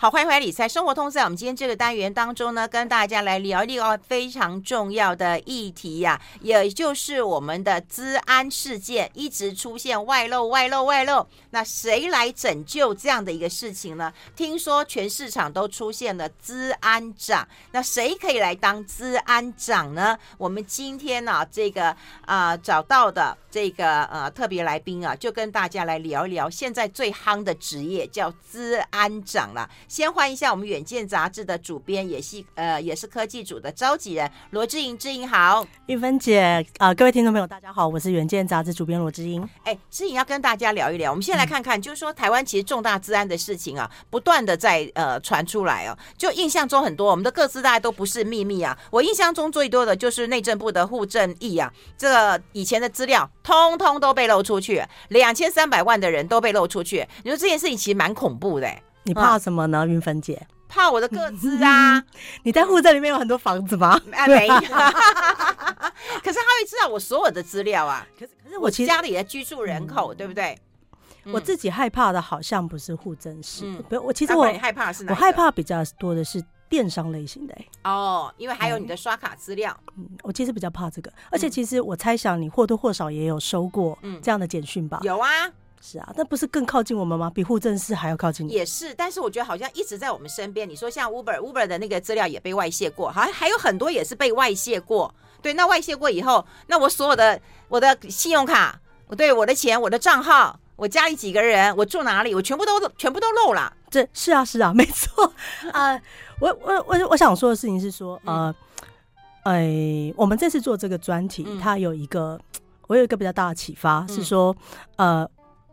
好，欢迎回来理财生活通，在我们今天这个单元当中呢，跟大家来聊一聊非常重要的议题呀、也就是我们的资安事件一直出现外漏、外漏、外漏。那谁来拯救这样的一个事情呢？听说全市场都出现了资安长，那谁可以来当资安长呢？我们今天呢、啊，这个啊、找到的这个呃特别来宾啊，就跟大家来聊一聊现在最夯的职业叫资安长了。先欢迎一下我们《远见》杂志的主编，也是呃也是科技组的召集人罗志莹，之莹好，玉芬姐啊、呃，各位听众朋友大家好，我是《远见》杂志主编罗志莹。哎，之莹要跟大家聊一聊，我们先来看看，嗯、就是说台湾其实重大治安的事情啊，不断的在呃传出来哦，就印象中很多我们的各自大家都不是秘密啊，我印象中最多的就是内政部的户政义啊，这个以前的资料通通都被露出去，两千三百万的人都被露出去，你说这件事情其实蛮恐怖的。你怕什么呢，云芬姐？怕我的个子啊！你在户政里面有很多房子吗？啊，没有。可是他会知道我所有的资料啊。可是可是我家里的居住人口，对不对？我自己害怕的好像不是户政事，不，我其实我害怕是哪？我害怕比较多的是电商类型的。哦，因为还有你的刷卡资料。嗯，我其实比较怕这个，而且其实我猜想你或多或少也有收过这样的简讯吧？有啊。是啊，那不是更靠近我们吗？比户政事还要靠近你。也是，但是我觉得好像一直在我们身边。你说像 Uber，Uber 的那个资料也被外泄过，好像还有很多也是被外泄过。对，那外泄过以后，那我所有的我的信用卡，我对我的钱、我的账号、我家里几个人、我住哪里，我全部都全部都漏了。这是啊，是啊，没错啊、呃。我我我我想说的事情是说，呃，哎、嗯呃，我们这次做这个专题，嗯、它有一个我有一个比较大的启发，嗯、是说，呃。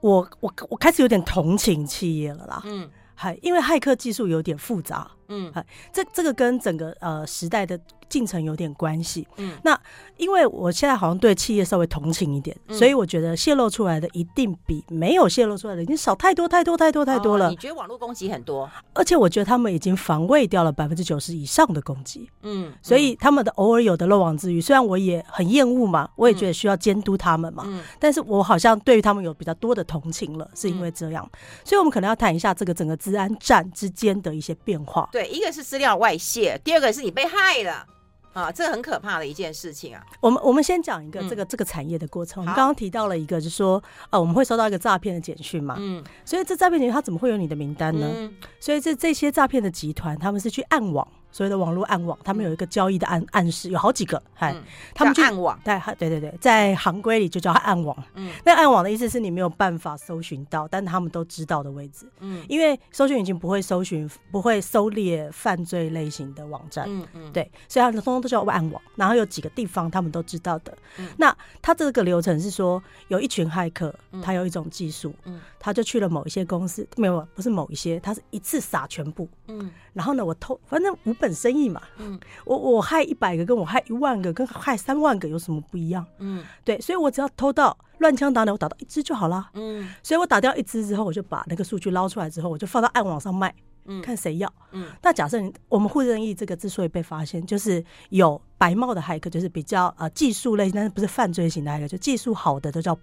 我我我开始有点同情企业了啦，嗯，还因为骇客技术有点复杂，嗯，这这个跟整个呃时代的。进程有点关系，嗯，那因为我现在好像对企业稍微同情一点，嗯、所以我觉得泄露出来的一定比没有泄露出来的已经少太多太多太多太多了。哦、你觉得网络攻击很多？而且我觉得他们已经防卫掉了百分之九十以上的攻击，嗯，所以他们的偶尔有的漏网之鱼，虽然我也很厌恶嘛，我也觉得需要监督他们嘛，嗯，但是我好像对于他们有比较多的同情了，是因为这样，嗯、所以我们可能要谈一下这个整个治安战之间的一些变化。对，一个是资料外泄，第二个是你被害了。啊，这个很可怕的一件事情啊！我们我们先讲一个这个、嗯、这个产业的过程。我们刚刚提到了一个，就是说，呃，我们会收到一个诈骗的简讯嘛，嗯，所以这诈骗简讯它怎么会有你的名单呢？嗯、所以这这些诈骗的集团，他们是去暗网。所谓的网络暗网，他们有一个交易的暗暗示，有好几个，嗨、嗯，他们就暗网，对，对对对，在行规里就叫暗网。嗯，那暗网的意思是你没有办法搜寻到，但他们都知道的位置。嗯，因为搜寻引擎不会搜寻，不会搜猎犯罪类型的网站。嗯嗯，对，所以他们通通都叫暗网。然后有几个地方他们都知道的。嗯，那他这个流程是说，有一群骇客，他有一种技术，嗯，他就去了某一些公司，没有，不是某一些，他是一次撒全部。嗯，然后呢，我偷，反正五本生意嘛，嗯，我我害一百个，跟我害一万个，跟害三万个有什么不一样？嗯，对，所以我只要偷到乱枪打鸟，我打到一只就好了。嗯，所以我打掉一只之后，我就把那个数据捞出来之后，我就放到暗网上卖，嗯，看谁要。嗯，那假设我们户政义这个之所以被发现，就是有白帽的骇客，就是比较呃技术类，但是不是犯罪型的骇客，就技术好的都叫。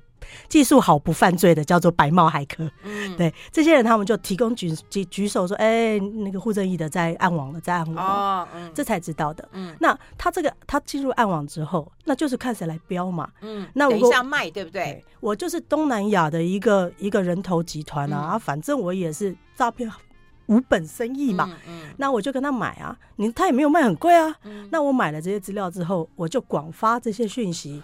技术好不犯罪的叫做白帽骇客，嗯，对，这些人他们就提供举举举手说，哎，那个户政义的在暗网了，在暗网，哦，嗯，这才知道的。嗯，那他这个他进入暗网之后，那就是看谁来标嘛。嗯，那我等一下卖对不对？对，我就是东南亚的一个一个人头集团啊，嗯，反正我也是诈骗无本生意嘛。嗯，嗯，那我就跟他买啊，你他也没有卖很贵啊。嗯，那我买了这些资料之后，我就广发这些讯息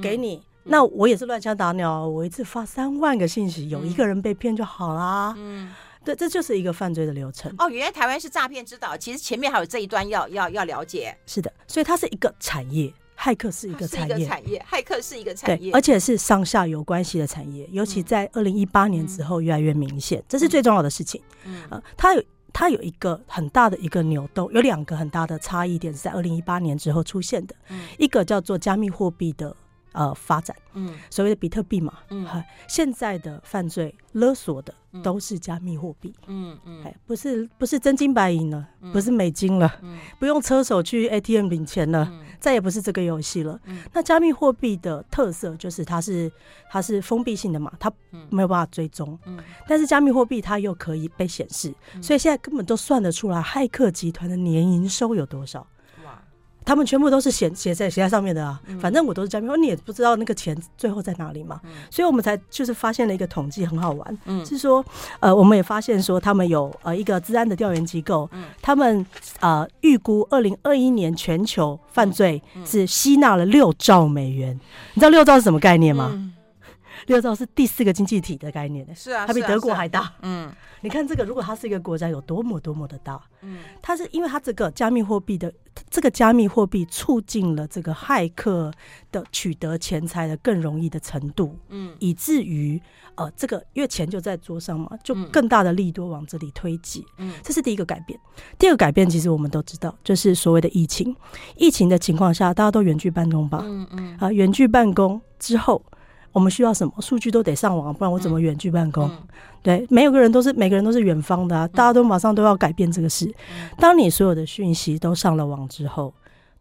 给你。嗯那我也是乱枪打鸟，我一次发三万个信息，有一个人被骗就好啦。嗯，对，这就是一个犯罪的流程。哦，原来台湾是诈骗之岛，其实前面还有这一段要要要了解。是的，所以它是一个产业，骇客是一个产业，产业，骇客是一个产业，而且是上下游关系的产业，尤其在二零一八年之后越来越明显，嗯、这是最重要的事情。嗯，呃，它有它有一个很大的一个扭动，有两个很大的差异点是在二零一八年之后出现的。嗯，一个叫做加密货币的。呃发展。嗯，所谓的比特币嘛，嗯，现在的犯罪勒索的都是加密货币。嗯嗯，哎，不是不是真金白银了，不是美金了，不用车手去 ATM 领钱了，再也不是这个游戏了。那加密货币的特色就是它是它是封闭性的嘛，它没有办法追踪。嗯，但是加密货币它又可以被显示，所以现在根本都算得出来，骇客集团的年营收有多少。他们全部都是写写在写在上面的啊，反正我都是加密，你也不知道那个钱最后在哪里嘛，所以我们才就是发现了一个统计很好玩，嗯，是说呃我们也发现说他们有呃一个治安的调研机构，他们呃预估二零二一年全球犯罪是吸纳了六兆美元，你知道六兆是什么概念吗？六兆是第四个经济体的概念，是啊，它比德国还大。嗯，你看这个，如果它是一个国家，有多么多么的大。嗯，它是因为它这个加密货币的这个加密货币促进了这个骇客的取得钱财的更容易的程度。嗯，以至于呃，这个因为钱就在桌上嘛，就更大的利多往这里推挤。嗯，这是第一个改变。第二个改变，其实我们都知道，就是所谓的疫情。疫情的情况下，大家都远距办公吧？嗯嗯。啊，远距办公之后。我们需要什么数据都得上网，不然我怎么远距办公？对，没有个人都是每个人都是远方的啊，大家都马上都要改变这个事。嗯、当你所有的讯息都上了网之后，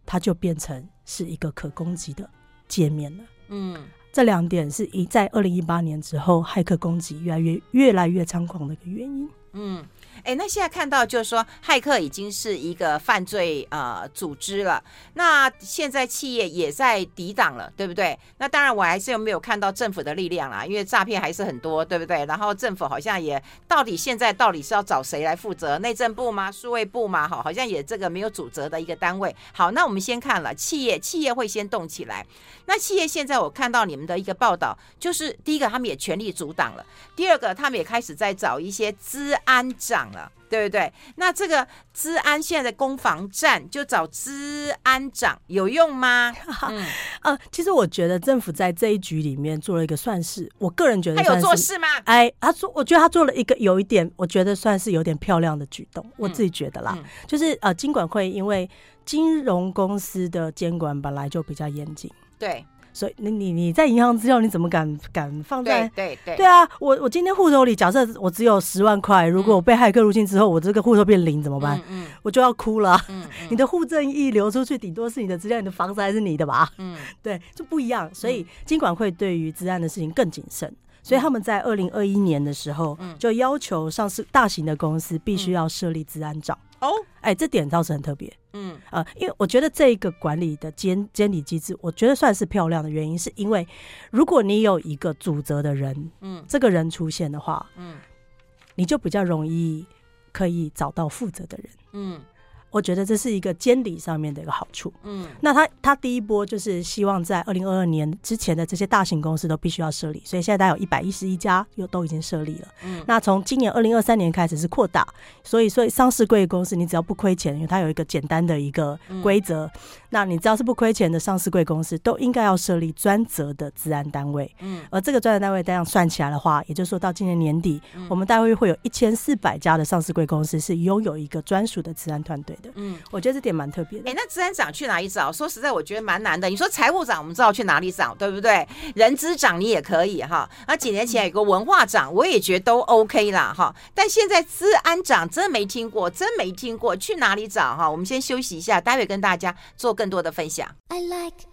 它就变成是一个可攻击的界面了。嗯，这两点是一在二零一八年之后，骇客攻击越来越越来越猖狂的一个原因。嗯。哎，那现在看到就是说，骇客已经是一个犯罪呃组织了。那现在企业也在抵挡了，对不对？那当然，我还是有没有看到政府的力量啦，因为诈骗还是很多，对不对？然后政府好像也到底现在到底是要找谁来负责？内政部吗？数位部吗？好，好像也这个没有主责的一个单位。好，那我们先看了企业，企业会先动起来。那企业现在我看到你们的一个报道，就是第一个他们也全力阻挡了，第二个他们也开始在找一些资安长。了，对不对？那这个资安现在的攻防战，就找资安长有用吗？嗯，呃，其实我觉得政府在这一局里面做了一个算是，我个人觉得他有做事吗？哎，他做，我觉得他做了一个有一点，我觉得算是有点漂亮的举动，我自己觉得啦，就是呃，金管会因为金融公司的监管本来就比较严谨，对。所以，你你你在银行资料你怎么敢敢放在？对对对，对啊！我我今天户头里假设我只有十万块，如果我被害客入侵之后，我这个户头变零怎么办？嗯，我就要哭了。嗯，你的户政一流出去，顶多是你的资料，你的房子还是你的吧？嗯，对，就不一样。所以金管会对于治安的事情更谨慎，所以他们在二零二一年的时候，就要求上市大型的公司必须要设立治安长。哦，哎，这点倒是很特别。嗯，呃，因为我觉得这一个管理的监监理机制，我觉得算是漂亮的原因，是因为如果你有一个主责的人，嗯，这个人出现的话，嗯，你就比较容易可以找到负责的人，嗯。我觉得这是一个监理上面的一个好处。嗯，那他他第一波就是希望在二零二二年之前的这些大型公司都必须要设立，所以现在大概有一百一十一家又都已经设立了。嗯，那从今年二零二三年开始是扩大，所以所以上市贵公司你只要不亏钱，因为它有一个简单的一个规则，嗯、那你只要是不亏钱的上市贵公司都应该要设立专责的治安单位。嗯，而这个专责单位这样算起来的话，也就是说到今年年底，嗯、我们大约会有一千四百家的上市贵公司是拥有一个专属的治安团队的。嗯，我觉得这点蛮特别的。哎，那治安长去哪里找？说实在，我觉得蛮难的。你说财务长，我们知道去哪里找，对不对？人资长你也可以哈。那几年前有个文化长，我也觉得都 OK 啦哈。但现在治安长真没听过，真没听过，去哪里找哈？我们先休息一下，待会跟大家做更多的分享。I like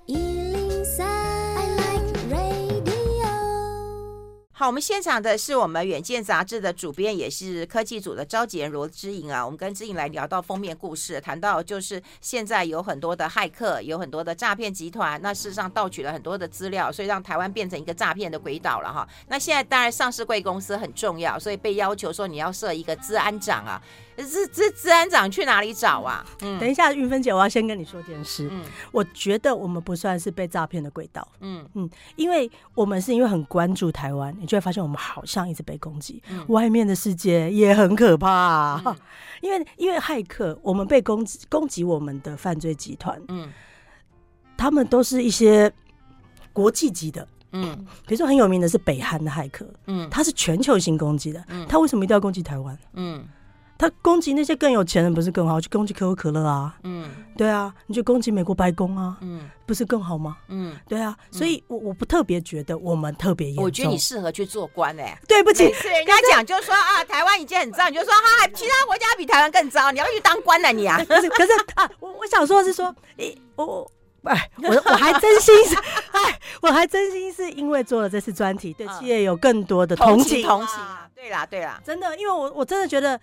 好，我们现场的是我们远见杂志的主编，也是科技组的召集人罗之颖啊。我们跟之颖来聊到封面故事，谈到就是现在有很多的骇客，有很多的诈骗集团，那事实上盗取了很多的资料，所以让台湾变成一个诈骗的鬼岛了哈。那现在当然上市贵公司很重要，所以被要求说你要设一个资安长啊。这这资安长去哪里找啊？嗯，等一下，韵芬姐，我要先跟你说件事。嗯，我觉得我们不算是被诈骗的轨道。嗯嗯，因为我们是因为很关注台湾，你就会发现我们好像一直被攻击。嗯，外面的世界也很可怕啊。嗯，因为因为骇客，我们被攻击攻击我们的犯罪集团。嗯，他们都是一些国际级的。嗯，比如说很有名的是北韩的骇客。嗯，他是全球性攻击的。嗯，他为什么一定要攻击台湾？嗯。他攻击那些更有钱人不是更好？去攻击可口可乐啊，嗯，对啊，你去攻击美国白宫啊，嗯，不是更好吗？嗯，对啊，所以我我不特别觉得我们特别严重。我觉得你适合去做官哎，对不起，每次人家讲就是说啊，台湾已经很糟，你就说哈，其他国家比台湾更糟，你要去当官了你啊？可是可是啊，我我想说的是说，诶，我。哎，我我还真心是，哎，我还真心是因为做了这次专题，对企业有更多的同情，同情啊，对啦，对啦，真的，因为我我真的觉得，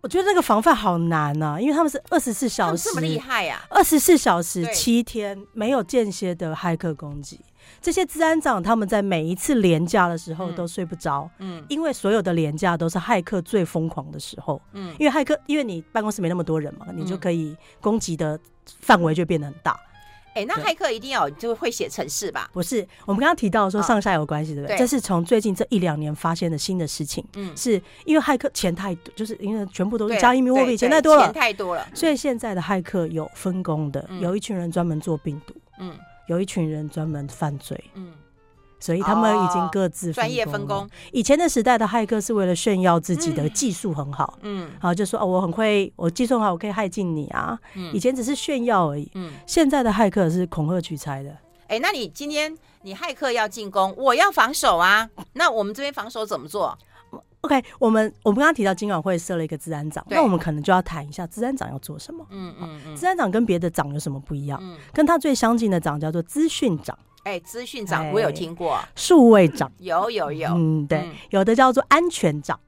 我觉得那个防范好难呐，因为他们是二十四小时，这么厉害呀，二十四小时七天没有间歇的骇客攻击，这些治安长他们在每一次廉价的时候都睡不着，嗯，因为所有的廉价都是骇客最疯狂的时候，嗯，因为骇客，因为你办公室没那么多人嘛，你就可以攻击的范围就变得很大。哎，那骇客一定要就会写程式吧？不是，我们刚刚提到说上下有关系，对不对？这是从最近这一两年发现的新的事情。嗯，是因为骇客钱太多，就是因为全部都是加密货币，钱太多了，钱太多了。所以现在的骇客有分工的，有一群人专门做病毒，嗯，有一群人专门犯罪，嗯。所以他们已经各自专业分工。以前的时代的骇客是为了炫耀自己的技术很好，嗯，然后就说哦，我很会，我技术很好，我可以害进你啊。嗯以前只是炫耀而已。嗯，现在的骇客是恐吓取财的。哎，那你今天你骇客要进攻，我要防守啊。那我们这边防守怎么做？OK，我们我们刚刚提到金管会设了一个治安长，那我们可能就要谈一下治安长要做什么。嗯嗯嗯，治安长跟别的长有什么不一样？嗯跟他最相近的长叫做资讯长。哎，资讯长我有听过，数位长有 有有，嗯，对，有的叫做安全长，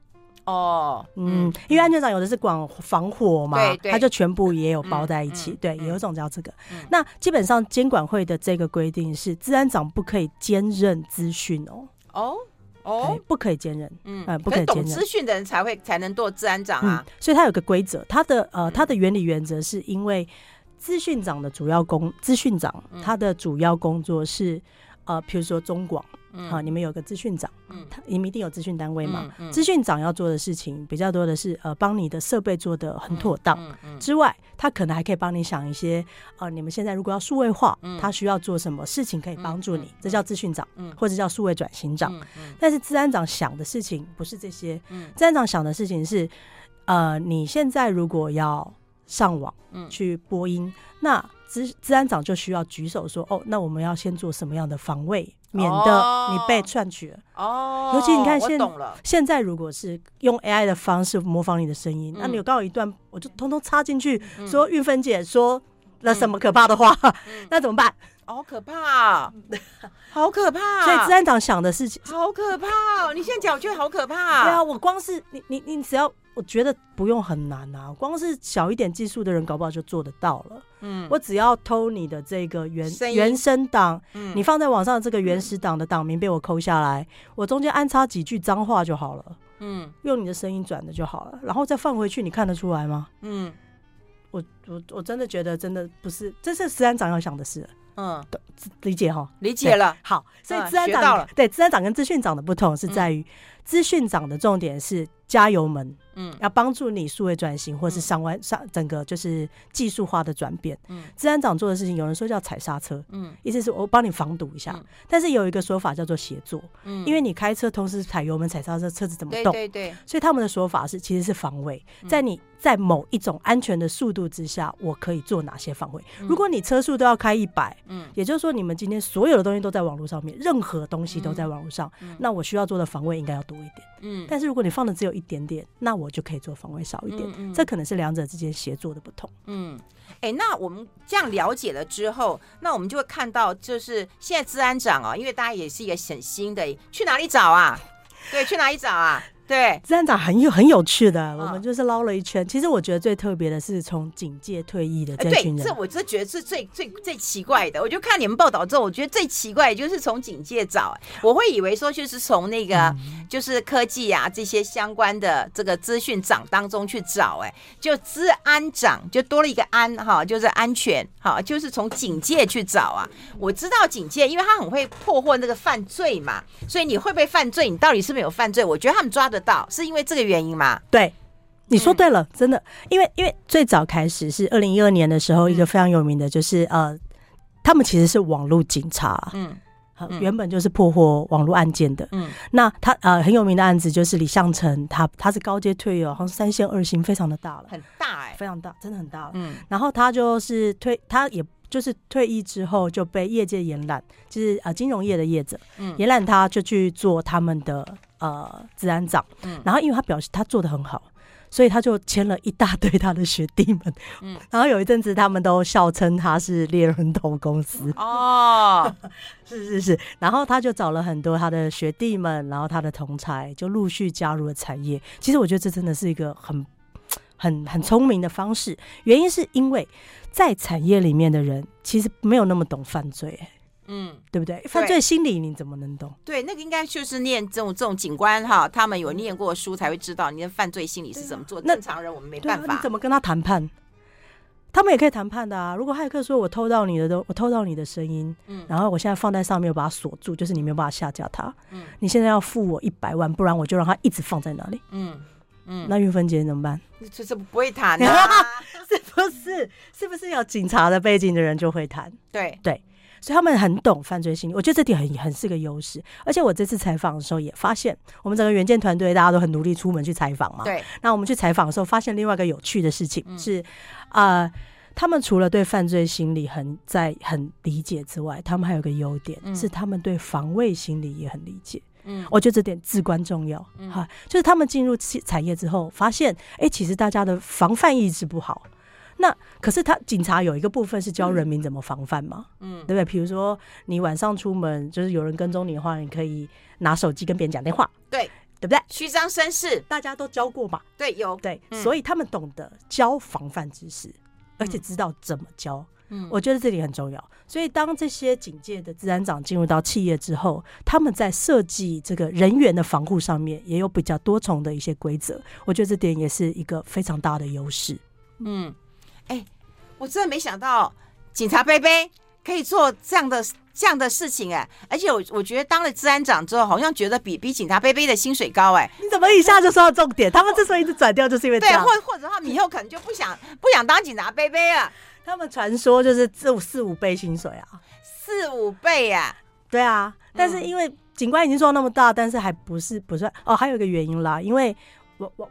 哦，嗯，因为安全长有的是管防火嘛，对，它就全部也有包在一起，对，有一种叫这个。那基本上监管会的这个规定是，治安长不可以兼任资讯哦，哦哦，不可以兼任，嗯，不可以兼任。资讯的人才会才能做治安长啊，所以它有个规则，它的呃，它的原理原则是因为。资讯长的主要工，资讯长他的主要工作是，呃，譬如说中广，好，你们有个资讯长，嗯，他你们一定有资讯单位嘛，资讯长要做的事情比较多的是，呃，帮你的设备做的很妥当，之外，他可能还可以帮你想一些，呃，你们现在如果要数位化，他需要做什么事情可以帮助你，这叫资讯长，或者叫数位转型长，但是资安长想的事情不是这些，资安长想的事情是，呃，你现在如果要。上网去播音，嗯、那资治安长就需要举手说：“哦，那我们要先做什么样的防卫，免得你被篡取了。”哦，尤其你看现现在，如果是用 AI 的方式模仿你的声音，嗯、那你有刚好一段，我就通通插进去，嗯、说玉芬姐说了什么可怕的话，嗯、那怎么办？好可怕，好可怕！所以资安长想的事情好可怕。你现在讲，我觉得好可怕。对啊，我光是你你你只要。我觉得不用很难啊，光是小一点技术的人，搞不好就做得到了。嗯，我只要偷你的这个原声原声档，嗯，你放在网上的这个原始档的档名被我抠下来，我中间安插几句脏话就好了。嗯，用你的声音转的就好了，然后再放回去，你看得出来吗？嗯，我我我真的觉得真的不是，这是资安长要想的事。嗯，理解哈，理解了。好，所以资安长对资安长跟资讯长的不同是在于，资讯长的重点是加油门。嗯，要帮助你数位转型，或是上完上整个就是技术化的转变。嗯，资安长做的事情，有人说叫踩刹车，嗯，意思是我帮你防堵一下。但是有一个说法叫做协作，嗯，因为你开车同时踩油门、踩刹车，车子怎么动？对对。所以他们的说法是，其实是防卫，在你在某一种安全的速度之下，我可以做哪些防卫？如果你车速都要开一百，嗯，也就是说你们今天所有的东西都在网络上面，任何东西都在网络上，那我需要做的防卫应该要多一点。嗯，但是如果你放的只有一点点，那我就可以做防卫少一点，这可能是两者之间协作的不同。嗯，哎、欸，那我们这样了解了之后，那我们就会看到，就是现在治安长啊，因为大家也是一个很新的，去哪里找啊？对，去哪里找啊？对，资安长很有很有趣的，我们就是捞了一圈。其实我觉得最特别的是从警戒退役的这群人，这我这觉得是最最最奇怪的。我就看你们报道之后，我觉得最奇怪的就是从警戒找，我会以为说就是从那个就是科技啊这些相关的这个资讯长当中去找，哎，就治安长就多了一个安哈，就是安全哈，就是从警戒去找啊。我知道警戒，因为他很会破获那个犯罪嘛，所以你会不会犯罪，你到底是不是有犯罪？我觉得他们抓的。到是因为这个原因吗？对，你说对了，嗯、真的，因为因为最早开始是二零一二年的时候，一个非常有名的就是、嗯、呃，他们其实是网络警察，嗯，原本就是破获网络案件的。嗯，那他呃很有名的案子就是李相成，他他是高阶退役，好像三线二星，非常的大了，很大哎、欸，非常大，真的很大了。嗯，然后他就是退，他也就是退役之后就被业界延揽，就是呃金融业的业者，嗯，延揽他就去做他们的呃治安长。嗯，然后因为他表示他做的很好。所以他就签了一大堆他的学弟们，嗯，然后有一阵子他们都笑称他是猎人头公司哦，是是是，然后他就找了很多他的学弟们，然后他的同才就陆续加入了产业。其实我觉得这真的是一个很很很聪明的方式，原因是因为在产业里面的人其实没有那么懂犯罪。嗯，对不对？犯罪心理你怎么能懂？对，那个应该就是念这种这种警官哈，他们有念过书才会知道你的犯罪心理是怎么做。啊、正常人我们没办法。啊、你怎么跟他谈判？他们也可以谈判的啊。如果骇客说我偷到你的都，我偷到你的声音，嗯，然后我现在放在上面，我把它锁住，就是你没有办法下架它。嗯，你现在要付我一百万，不然我就让他一直放在那里。嗯嗯，那韵芬姐怎么办？这这不会谈啊？是不是？是不是有警察的背景的人就会谈？对对。所以他们很懂犯罪心理，我觉得这点很很是个优势。而且我这次采访的时候也发现，我们整个原件团队大家都很努力出门去采访嘛。对。那我们去采访的时候，发现另外一个有趣的事情是，啊、嗯呃，他们除了对犯罪心理很在很理解之外，他们还有个优点、嗯、是他们对防卫心理也很理解。嗯，我觉得这点至关重要。嗯，哈，就是他们进入产业之后，发现，哎、欸，其实大家的防范意识不好。那可是他警察有一个部分是教人民怎么防范嘛，嗯，对不对？比如说你晚上出门，就是有人跟踪你的话，你可以拿手机跟别人讲电话，对，对不对？虚张声势，大家都教过嘛，对，有对，所以他们懂得教防范知识，而且知道怎么教。嗯，我觉得这里很重要。所以当这些警界的治安长进入到企业之后，他们在设计这个人员的防护上面也有比较多重的一些规则。我觉得这点也是一个非常大的优势。嗯。我真的没想到警察杯杯可以做这样的这样的事情哎、欸，而且我我觉得当了治安长之后，好像觉得比比警察杯杯的薪水高哎、欸。你怎么一下就说到重点？他们之所以一直转掉，就是因为。对，或或者他们以后可能就不想不想当警察杯杯了。他们传说就是四五四五倍薪水啊，四五倍啊。对啊，但是因为警官已经做那么大，但是还不是不算哦，还有一个原因啦，因为我我。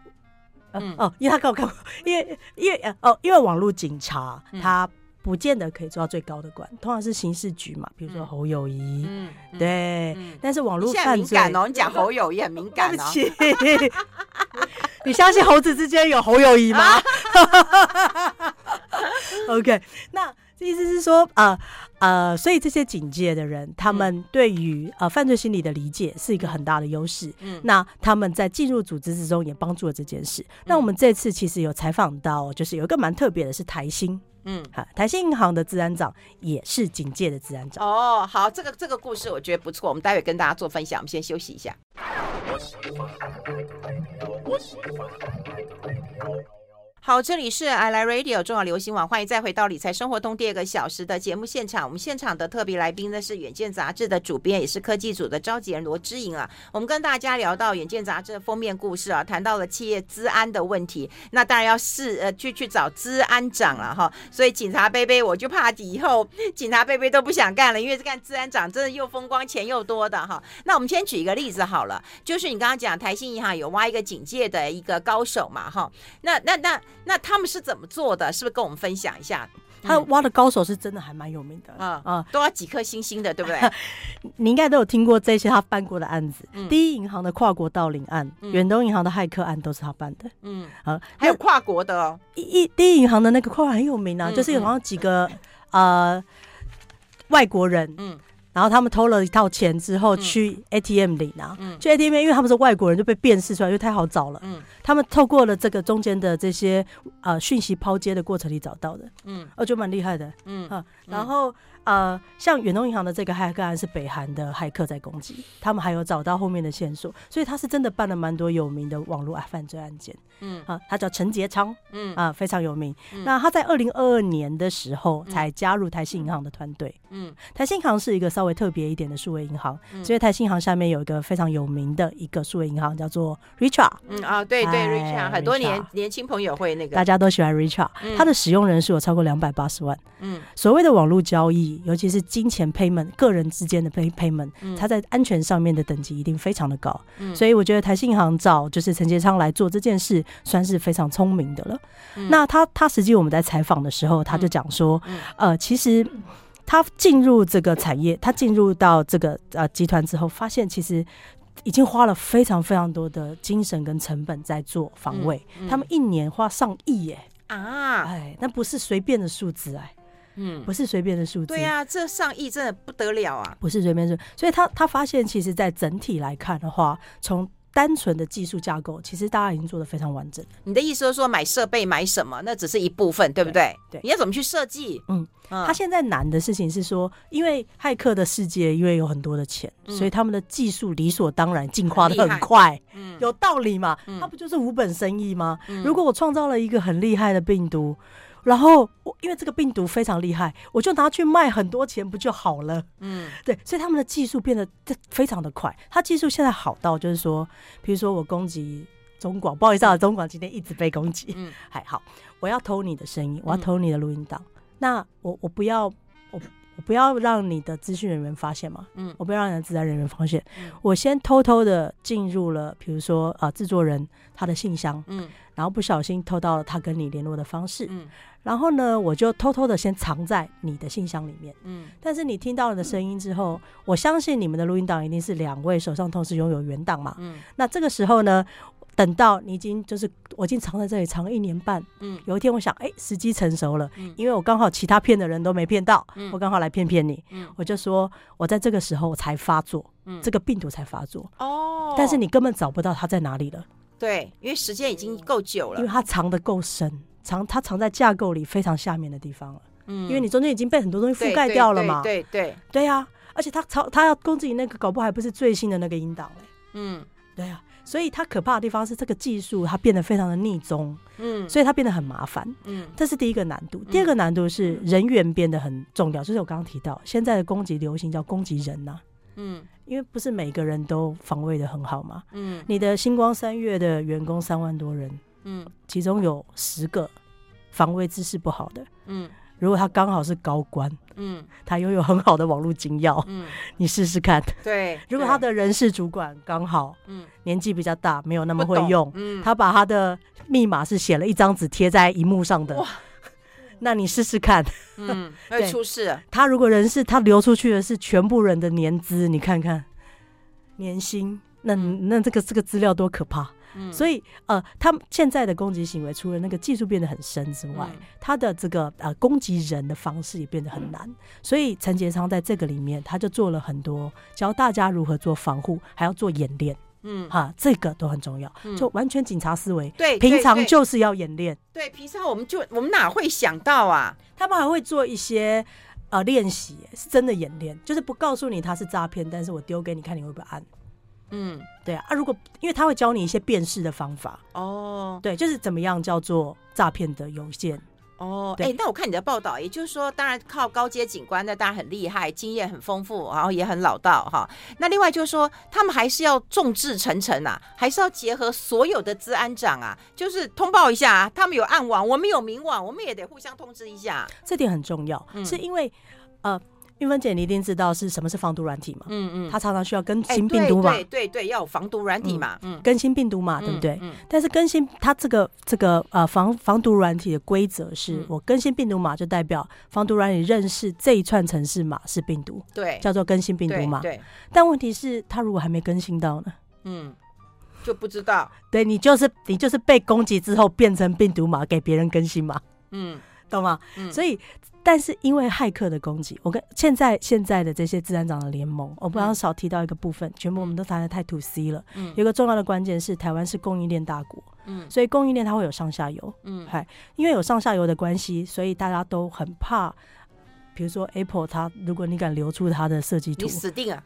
嗯哦，因为他看过，因为因为哦，因为网络警察他不见得可以做到最高的官，通常是刑事局嘛，比如说侯友谊，嗯，对，但是网络犯罪，敏感哦，你讲侯友谊很敏感哦，你相信猴子之间有侯友谊吗？OK，那。意思是说，呃呃，所以这些警戒的人，他们对于呃犯罪心理的理解是一个很大的优势。嗯，那他们在进入组织之中也帮助了这件事。那我们这次其实有采访到，就是有一个蛮特别的，是台新，嗯，哈，台新银行的治安长也是警戒的治安长。哦，好，这个这个故事我觉得不错，我们待会跟大家做分享。我们先休息一下。好，这里是 I Like Radio 中广流行网，欢迎再回到理财生活通第二个小时的节目现场。我们现场的特别来宾呢是《远见》杂志的主编，也是科技组的召集人罗之莹啊。我们跟大家聊到《远见》杂志的封面故事啊，谈到了企业资安的问题。那当然要试呃去去找资安长了哈。所以警察杯杯，我就怕以后警察杯杯都不想干了，因为这干资安长真的又风光钱又多的哈。那我们先举一个例子好了，就是你刚刚讲台新银行有挖一个警戒的一个高手嘛哈。那那。那那他们是怎么做的？是不是跟我们分享一下？他挖的高手是真的还蛮有名的啊啊，都要几颗星星的，对不对？你应该都有听过这些他办过的案子，嗯、第一银行的跨国盗领案，远、嗯、东银行的骇客案都是他办的。嗯啊，还有跨国的哦，一第一银行的那个跨国很有名啊，嗯、就是有好像几个、嗯、呃外国人，嗯。然后他们偷了一套钱之后去 ATM 里拿，嗯、去 ATM，因为他们是外国人，就被辨识出来，因为太好找了。嗯、他们透过了这个中间的这些呃讯息抛接的过程里找到的，嗯，我觉得蛮厉害的，嗯。啊，然后。呃，像远东银行的这个骇客案是北韩的骇客在攻击，他们还有找到后面的线索，所以他是真的办了蛮多有名的网络犯罪案件。嗯，啊，他叫陈杰昌，嗯啊，非常有名。嗯、那他在二零二二年的时候才加入台信银行的团队。嗯，台信银行是一个稍微特别一点的数位银行，嗯、所以台信银行下面有一个非常有名的一个数位银行叫做 Richard。嗯啊，对对，Richard，很多年年轻朋友会那个，大家都喜欢 Richard，他的使用人数有超过两百八十万。嗯，所谓的网络交易。级，尤其是金钱 payment 个人之间的 pay payment，它在安全上面的等级一定非常的高。嗯、所以我觉得台信银行找就是陈杰昌来做这件事，算是非常聪明的了。嗯、那他他实际我们在采访的时候，他就讲说，嗯、呃，其实他进入这个产业，他进入到这个呃集团之后，发现其实。已经花了非常非常多的精神跟成本在做防卫，嗯嗯、他们一年花上亿耶啊！哎，那不是随便的数字哎，嗯，不是随便的数字。对呀、啊，这上亿真的不得了啊！不是随便数，所以他他发现，其实，在整体来看的话，从单纯的技术架构，其实大家已经做的非常完整。你的意思是说，买设备买什么，那只是一部分，对不对？对，对你要怎么去设计？嗯。他现在难的事情是说，因为骇客的世界，因为有很多的钱，嗯、所以他们的技术理所当然进化的很快，嗯，有道理嘛？他、嗯、不就是无本生意吗？嗯、如果我创造了一个很厉害的病毒，然后我因为这个病毒非常厉害，我就拿去卖很多钱，不就好了？嗯，对，所以他们的技术变得非常的快。他技术现在好到就是说，比如说我攻击中广，不好意思啊，中广今天一直被攻击，嗯，还 好，我要偷你的声音，我要偷你的录音档。嗯那我我不要我我不要让你的资讯人员发现嘛，嗯，我不要让你的自然人员发现，嗯，我先偷偷的进入了，比如说啊制作人他的信箱，嗯，然后不小心偷到了他跟你联络的方式，嗯，然后呢我就偷偷的先藏在你的信箱里面，嗯，但是你听到了的声音之后，我相信你们的录音档一定是两位手上同时拥有原档嘛，嗯，那这个时候呢？等到你已经就是我已经藏在这里藏了一年半，嗯，有一天我想，哎、欸，时机成熟了，嗯，因为我刚好其他骗的人都没骗到，嗯，我刚好来骗骗你，嗯，我就说我在这个时候才发作，嗯，这个病毒才发作，哦，但是你根本找不到它在哪里了，对，因为时间已经够久了，因为它藏的够深，藏它藏在架构里非常下面的地方了，嗯，因为你中间已经被很多东西覆盖掉了嘛，对对对啊，而且他藏他要攻击你那个，搞不好还不是最新的那个音档嘞，嗯，对呀。所以它可怕的地方是这个技术它变得非常的逆中，嗯，所以它变得很麻烦，嗯，这是第一个难度。第二个难度是人员变得很重要，就是我刚刚提到现在的攻击流行叫攻击人呐，嗯，因为不是每个人都防卫的很好嘛，嗯，你的星光三月的员工三万多人，嗯，其中有十个防卫知识不好的，嗯。如果他刚好是高官，嗯，他拥有很好的网络金钥，嗯，你试试看。对，如果他的人事主管刚好，嗯，年纪比较大，没有那么会用，嗯，他把他的密码是写了一张纸贴在荧幕上的，哇，那你试试看，嗯，会 出事。他如果人事他流出去的是全部人的年资，你看看年薪，那那这个这个资料多可怕。嗯、所以，呃，他们现在的攻击行为，除了那个技术变得很深之外，嗯、他的这个呃攻击人的方式也变得很难。嗯、所以，陈杰昌在这个里面，他就做了很多教大家如何做防护，还要做演练。嗯，哈，这个都很重要，嗯、就完全警察思维。对，平常就是要演练。对，平常我们就我们哪会想到啊？他们还会做一些呃练习，是真的演练，就是不告诉你他是诈骗，但是我丢给你看，你会不会按？嗯，对啊，啊，如果因为他会教你一些辨识的方法。哦，对，就是怎么样叫做诈骗的邮件。哦，哎那我看你的报道，也就是说，当然靠高阶警官，那当然很厉害，经验很丰富，然后也很老道哈。那另外就是说，他们还是要众志成城啊，还是要结合所有的治安长啊，就是通报一下啊，他们有暗网，我们有明网，我们也得互相通知一下，这点很重要，嗯、是因为呃。韵芬姐，你一定知道是什么是防毒软体嘛？嗯嗯，它常常需要更新病毒嘛？对对对，要有防毒软体嘛？嗯，更新病毒嘛，对不对？嗯。但是更新它这个这个呃防防毒软体的规则是，我更新病毒码就代表防毒软体认识这一串城市码是病毒，对，叫做更新病毒码。对。但问题是，它如果还没更新到呢？嗯，就不知道。对，你就是你就是被攻击之后变成病毒码给别人更新嘛？嗯，懂吗？嗯，所以。但是因为骇客的攻击，我跟现在现在的这些自然长的联盟，我刚刚少提到一个部分，全部我们都谈的太 to C 了。嗯，有一个重要的关键是台湾是供应链大国，嗯，所以供应链它会有上下游，嗯，嗨，因为有上下游的关系，所以大家都很怕，比如说 Apple，它如果你敢流出它的设计图，你死定了，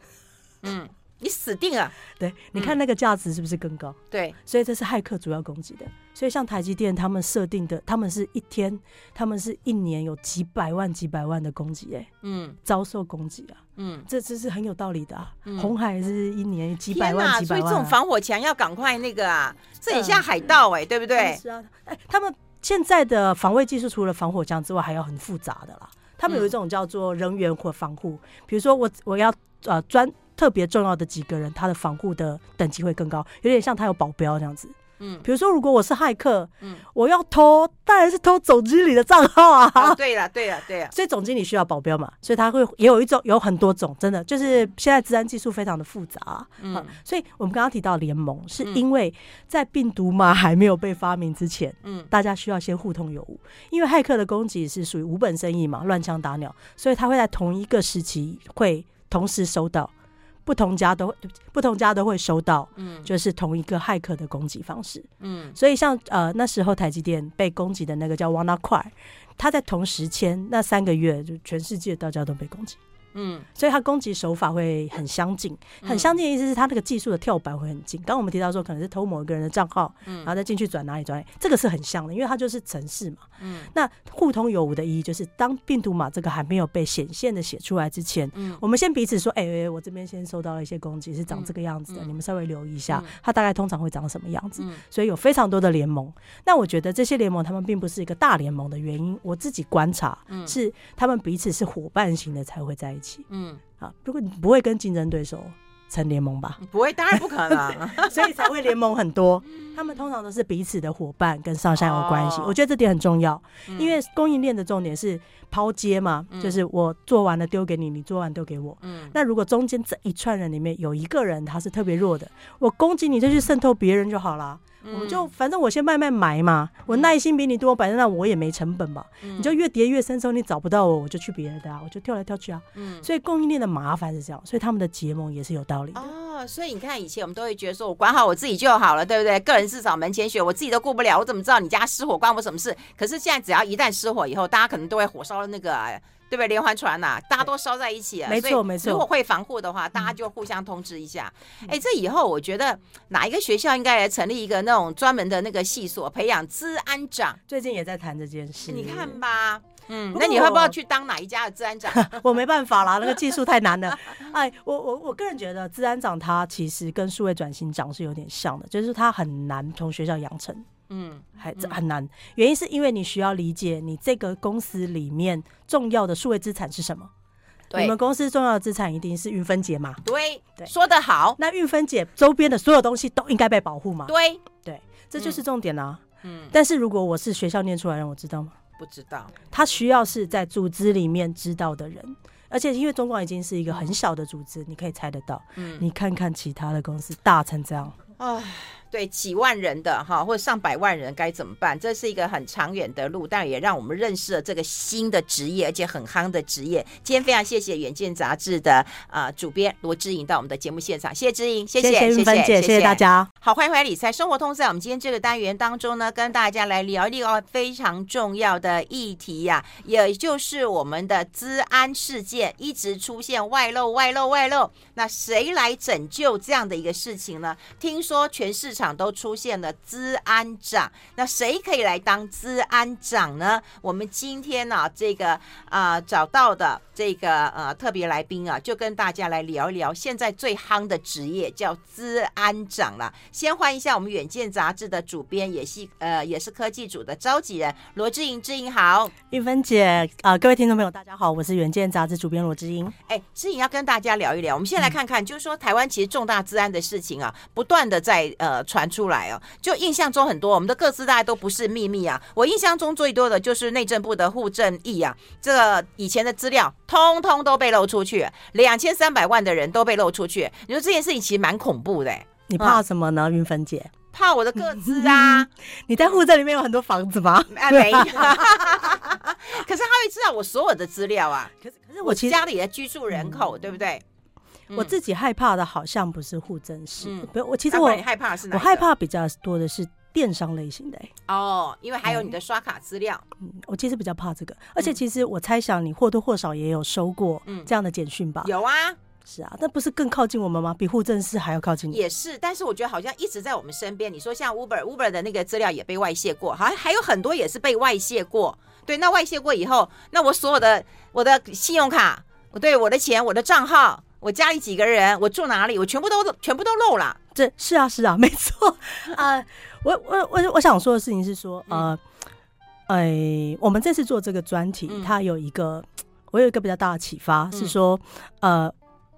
嗯。你死定了！对，你看那个价值是不是更高？对，所以这是骇客主要攻击的。所以像台积电他们设定的，他们是一天，他们是一年有几百万、几百万的攻击，哎，嗯，遭受攻击啊，嗯，这这是很有道理的啊。红海是一年几百万、几百万，所以这种防火墙要赶快那个啊，这很像海盗哎，对不对？是啊，哎，他们现在的防卫技术除了防火墙之外，还要很复杂的啦。他们有一种叫做人员或防护，比如说我我要呃专特别重要的几个人，他的防护的等级会更高，有点像他有保镖这样子。嗯，比如说，如果我是骇客，嗯，我要偷，当然是偷总经理的账号啊。啊对了，对了，对了，所以总经理需要保镖嘛，所以他会也有一种，有很多种，真的就是现在治安技术非常的复杂啊。嗯，所以我们刚刚提到联盟，是因为在病毒嘛还没有被发明之前，嗯，大家需要先互通有无，因为骇客的攻击是属于无本生意嘛，乱枪打鸟，所以他会在同一个时期会同时收到。不同家都不同家都会收到，嗯，就是同一个骇客的攻击方式，嗯，所以像呃那时候台积电被攻击的那个叫 WannaCry，他在同时签那三个月，就全世界大家都被攻击。嗯，所以他攻击手法会很相近，很相近的意思是他那个技术的跳板会很近。刚刚我们提到说，可能是偷某一个人的账号，然后再进去转哪里转哪里，这个是很像的，因为它就是城市嘛。嗯，那互通有无的意义就是，当病毒码这个还没有被显现的写出来之前，嗯，我们先彼此说，哎、欸，我这边先收到了一些攻击，是长这个样子的，你们稍微留意一下，它大概通常会长什么样子。所以有非常多的联盟。那我觉得这些联盟他们并不是一个大联盟的原因，我自己观察，是他们彼此是伙伴型的才会在一起。嗯，啊，如果你不会跟竞争对手成联盟吧？不会，当然不可能，所以才会联盟很多。他们通常都是彼此的伙伴，跟上下游关系。我觉得这点很重要，因为供应链的重点是抛接嘛，就是我做完了丢给你，你做完丢给我。嗯，那如果中间这一串人里面有一个人他是特别弱的，我攻击你就去渗透别人就好了。我们就反正我先慢慢埋嘛，我耐心比你多，反正那我也没成本嘛。你就越叠越深时候，你找不到我，我就去别人的啊，我就跳来跳去啊。嗯，所以供应链的麻烦是这样，所以他们的结盟也是有道理的。哦，所以你看以前我们都会觉得说，我管好我自己就好了，对不对？个人至少门前雪，我自己都顾不了，我怎么知道你家失火关我什么事？可是现在只要一旦失火以后，大家可能都会火烧了那个。对不对？连环船呐，大家都烧在一起了。没错，没错。如果会防护的话，大家就互相通知一下。哎、嗯，这以后我觉得哪一个学校应该来成立一个那种专门的那个系所，培养治安长。最近也在谈这件事。你看吧，嗯，那你会不会去当哪一家的治安长？我没办法啦，那个技术太难了。哎，我我我个人觉得治安长他其实跟数位转型长是有点像的，就是他很难从学校养成。嗯，还这很难，原因是因为你需要理解你这个公司里面重要的数位资产是什么。对，你们公司重要的资产一定是韵分解嘛？对，对，说得好。那运分解周边的所有东西都应该被保护吗？对，对，这就是重点啊。嗯，但是如果我是学校念出来的人，我知道吗？不知道。他需要是在组织里面知道的人，而且因为中广已经是一个很小的组织，你可以猜得到。嗯，你看看其他的公司大成这样。唉。对几万人的哈，或者上百万人该怎么办？这是一个很长远的路，但也让我们认识了这个新的职业，而且很夯的职业。今天非常谢谢《远见》杂志的啊、呃、主编罗志颖到我们的节目现场，谢谢志颖，谢谢谢谢芬姐，谢谢，大家。好，欢迎回来理财生活通，在我们今天这个单元当中呢，跟大家来聊一聊非常重要的议题呀、啊，也就是我们的资安事件一直出现外漏、外漏、外漏。那谁来拯救这样的一个事情呢？听说全市场。都出现了资安长，那谁可以来当资安长呢？我们今天呢、啊，这个啊、呃、找到的这个呃特别来宾啊，就跟大家来聊一聊现在最夯的职业叫资安长了。先欢迎一下我们远见杂志的主编，也是呃也是科技组的召集人罗志莹，志莹好，玉芬姐啊、呃，各位听众朋友大家好，我是远见杂志主编罗志莹。哎，志莹要跟大家聊一聊，我们先来看看，嗯、就是说台湾其实重大资安的事情啊，不断的在呃传出来哦，就印象中很多，我们的个资大家都不是秘密啊。我印象中最多的就是内政部的户政役啊，这个以前的资料通通都被漏出去，两千三百万的人都被漏出去。你说这件事情其实蛮恐怖的，你怕什么呢，云芬姐？怕我的个资啊？你在户政里面有很多房子吗？啊，没有。可是他会知道我所有的资料啊。可是可是我家里的居住人口，对不对？我自己害怕的好像不是户政事，不，我其实我害怕是哪？我害怕比较多的是电商类型的。哦，因为还有你的刷卡资料。嗯，我其实比较怕这个，而且其实我猜想你或多或少也有收过这样的简讯吧？有啊，是啊，那不是更靠近我们吗？比护政事还要靠近你。也是，但是我觉得好像一直在我们身边。你说像 Uber，Uber 的那个资料也被外泄过，好像还有很多也是被外泄过。对，那外泄过以后，那我所有的我的信用卡，对我的钱，我的账号。我家里几个人？我住哪里？我全部都全部都漏了。这是啊，是啊，没错啊、呃。我我我我想说的事情是说，呃，哎、嗯呃，我们这次做这个专题，嗯、它有一个我有一个比较大的启发是说，呃，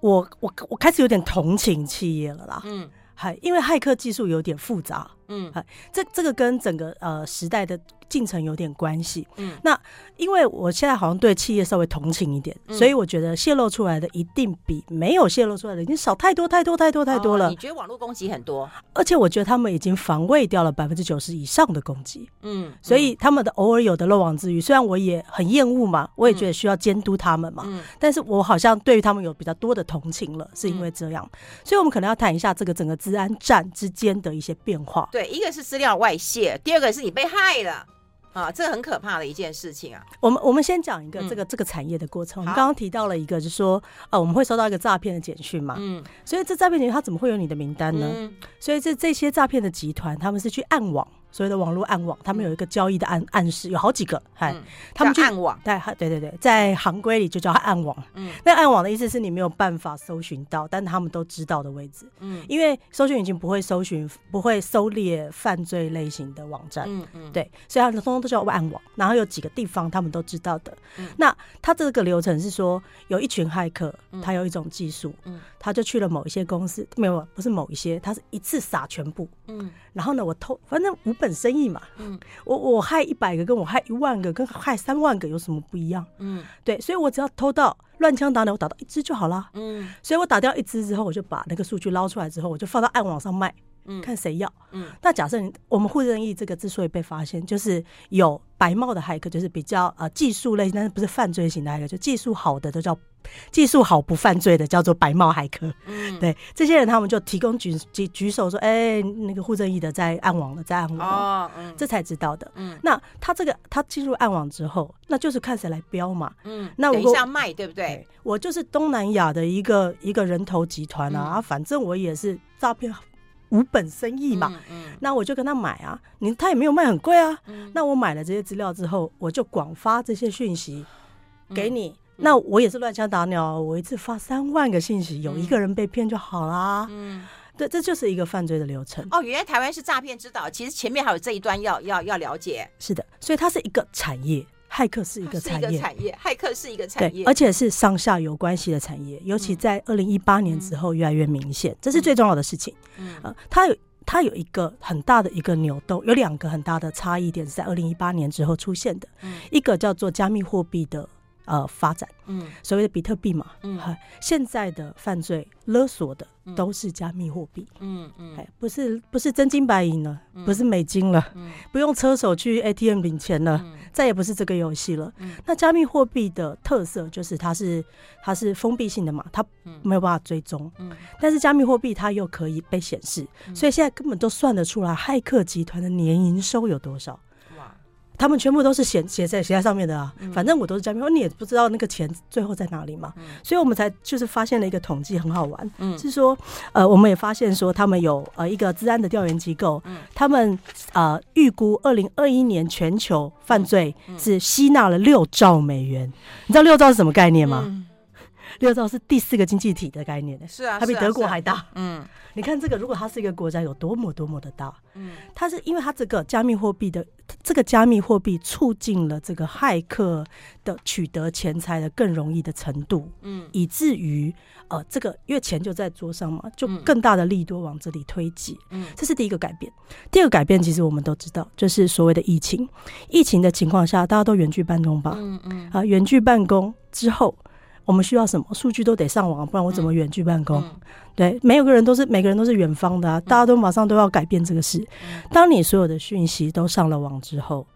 我我我开始有点同情企业了啦。嗯，还因为骇客技术有点复杂。嗯，这这个跟整个呃时代的。进程有点关系，嗯，那因为我现在好像对企业稍微同情一点，嗯、所以我觉得泄露出来的一定比没有泄露出来的已经少太多太多太多太多了。哦、你觉得网络攻击很多？而且我觉得他们已经防卫掉了百分之九十以上的攻击，嗯，所以他们的偶尔有的漏网之鱼，虽然我也很厌恶嘛，我也觉得需要监督他们嘛，嗯，但是我好像对于他们有比较多的同情了，是因为这样，所以我们可能要谈一下这个整个治安战之间的一些变化。对，一个是资料外泄，第二个是你被害了。啊，这很可怕的一件事情啊！我们我们先讲一个这个、嗯、这个产业的过程。我们刚刚提到了一个，就是说，呃，我们会收到一个诈骗的简讯嘛，嗯，所以这诈骗简讯它怎么会有你的名单呢？嗯、所以这这些诈骗的集团，他们是去暗网。所谓的网络暗网，他们有一个交易的暗暗示，有好几个，嗨、嗯，他们就暗网，对，对对对，在行规里就叫它暗网。嗯，那暗网的意思是你没有办法搜寻到，但他们都知道的位置。嗯，因为搜寻引擎不会搜寻，不会搜猎犯罪类型的网站。嗯嗯，对，所以他们通通都叫暗网。然后有几个地方他们都知道的。嗯，那他这个流程是说，有一群骇客，他有一种技术，嗯，他就去了某一些公司，没有，不是某一些，他是一次撒全部。嗯，然后呢，我偷，反正五本生意嘛，嗯，我我害一百个，跟我害一万个，跟害三万个有什么不一样？嗯，对，所以我只要偷到乱枪打鸟，我打到一只就好了。嗯，所以我打掉一只之后，我就把那个数据捞出来之后，我就放到暗网上卖，嗯，看谁要。嗯，那假设我们户政义这个之所以被发现，就是有白帽的骇客，就是比较呃技术类，但是不是犯罪型的骇客，就技术好的都叫。技术好不犯罪的叫做白帽骇客，嗯，对，这些人他们就提供举举举手说，哎、欸，那个户政义的在暗网了，在暗网，哦，嗯，这才知道的，嗯，那他这个他进入暗网之后，那就是看谁来标嘛，嗯，那我等一下卖对不对？对，我就是东南亚的一个一个人头集团啊，嗯、反正我也是诈骗无本生意嘛，嗯，嗯，那我就跟他买啊，你他也没有卖很贵啊，嗯，那我买了这些资料之后，我就广发这些讯息给你。嗯。那我也是乱枪打鸟，我一次发三万个信息，有一个人被骗就好啦。嗯，对，这就是一个犯罪的流程。哦，原来台湾是诈骗之岛，其实前面还有这一段要要要了解。是的，所以它是一个产业，骇客是一个产业，产业，骇客是一个产业，而且是上下游关系的产业，尤其在二零一八年之后越来越明显，这是最重要的事情。嗯，呃，它有它有一个很大的一个扭动，有两个很大的差异点是在二零一八年之后出现的。嗯，一个叫做加密货币的。呃，发展，嗯，所谓的比特币嘛，嗯，现在的犯罪勒索的都是加密货币，嗯嗯，哎，不是不是真金白银了，不是美金了，嗯，不用车手去 ATM 领钱了，再也不是这个游戏了。那加密货币的特色就是它是它是封闭性的嘛，它没有办法追踪，嗯，但是加密货币它又可以被显示，所以现在根本都算得出来骇客集团的年营收有多少。他们全部都是写写在写在上面的啊，反正我都是加密，你也不知道那个钱最后在哪里嘛，所以我们才就是发现了一个统计很好玩，是说呃我们也发现说他们有呃一个治安的调研机构，他们呃预估二零二一年全球犯罪是吸纳了六兆美元，你知道六兆是什么概念吗？六兆是第四个经济体的概念，是啊，它比德国还大。嗯，你看这个，如果它是一个国家，有多么多么的大。嗯，它是因为它这个加密货币的这个加密货币促进了这个骇客的取得钱财的更容易的程度。嗯，以至于呃，这个因为钱就在桌上嘛，就更大的利多往这里推挤。嗯，这是第一个改变。第二个改变，其实我们都知道，就是所谓的疫情。疫情的情况下，大家都远距办公吧？嗯嗯。啊，远距办公之后。我们需要什么数据都得上网，不然我怎么远距办公？对，没有个人都是每个人都是远方的、啊，大家都马上都要改变这个事。嗯、当你所有的讯息都上了网之后，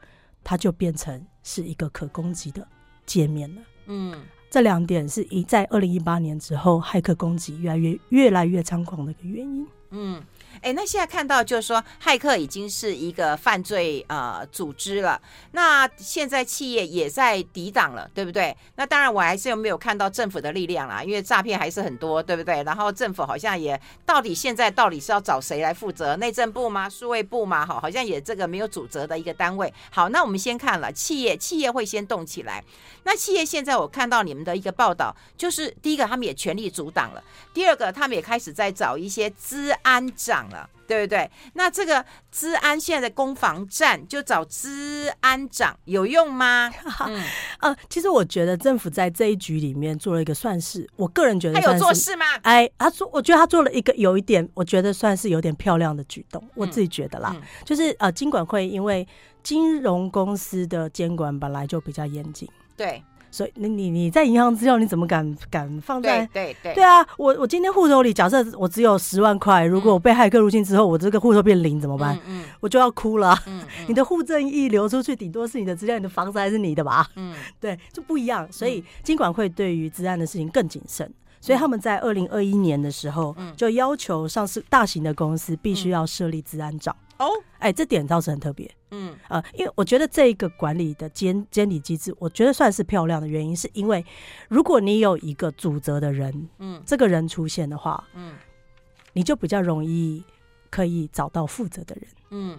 它就变成是一个可攻击的界面了。嗯，这两点是一在二零一八年之后，骇客攻击越来越越来越猖狂的一个原因。嗯。哎，那现在看到就是说，骇客已经是一个犯罪呃组织了。那现在企业也在抵挡了，对不对？那当然，我还是有没有看到政府的力量啦，因为诈骗还是很多，对不对？然后政府好像也到底现在到底是要找谁来负责？内政部吗？数位部吗？好，好像也这个没有主责的一个单位。好，那我们先看了企业，企业会先动起来。那企业现在我看到你们的一个报道，就是第一个他们也全力阻挡了，第二个他们也开始在找一些资安长。对不对？那这个治安现在的攻防战，就找治安长有用吗？嗯呃，其实我觉得政府在这一局里面做了一个算是，我个人觉得他有做事吗？哎，他做，我觉得他做了一个有一点，我觉得算是有点漂亮的举动，嗯、我自己觉得啦，嗯、就是呃，金管会因为金融公司的监管本来就比较严谨，对。所以你你你在银行资料你怎么敢敢放在？对对对，对啊！我我今天户头里假设我只有十万块，如果我被害客入侵之后，我这个户头变零怎么办？嗯，嗯我就要哭了。嗯，嗯你的户政一流出去，顶多是你的资料，你的房子还是你的吧？嗯，对，就不一样。所以金管会对于治安的事情更谨慎，所以他们在二零二一年的时候就要求上市大型的公司必须要设立治安长。哦，哎，这点倒是很特别。嗯，呃，因为我觉得这一个管理的监监理机制，我觉得算是漂亮的原因，是因为如果你有一个主责的人，嗯，这个人出现的话，嗯，你就比较容易可以找到负责的人，嗯。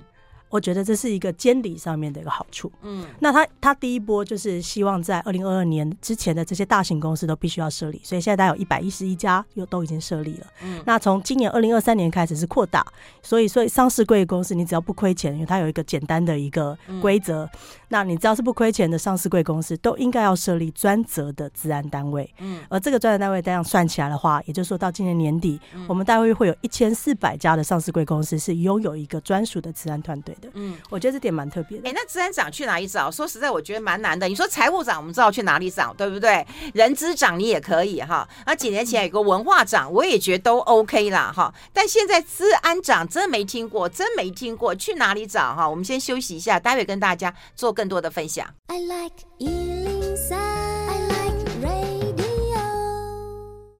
我觉得这是一个监理上面的一个好处。嗯，那他他第一波就是希望在二零二二年之前的这些大型公司都必须要设立，所以现在大概有一百一十一家又都已经设立了。嗯，那从今年二零二三年开始是扩大，所以所以上市贵公司你只要不亏钱，因为它有一个简单的一个规则，嗯、那你只要是不亏钱的上市贵公司都应该要设立专责的治安单位。嗯，而这个专责单位这样算起来的话，也就是说到今年年底，嗯、我们大约会有一千四百家的上市贵公司是拥有一个专属的治安团队的。嗯，我觉得这点蛮特别的。哎，那治安长去哪里找？说实在，我觉得蛮难的。你说财务长，我们知道去哪里找，对不对？人资长你也可以哈。那几年前有个文化长，我也觉得都 OK 啦哈。但现在治安长真没听过，真没听过，去哪里找哈？我们先休息一下，待会跟大家做更多的分享。I like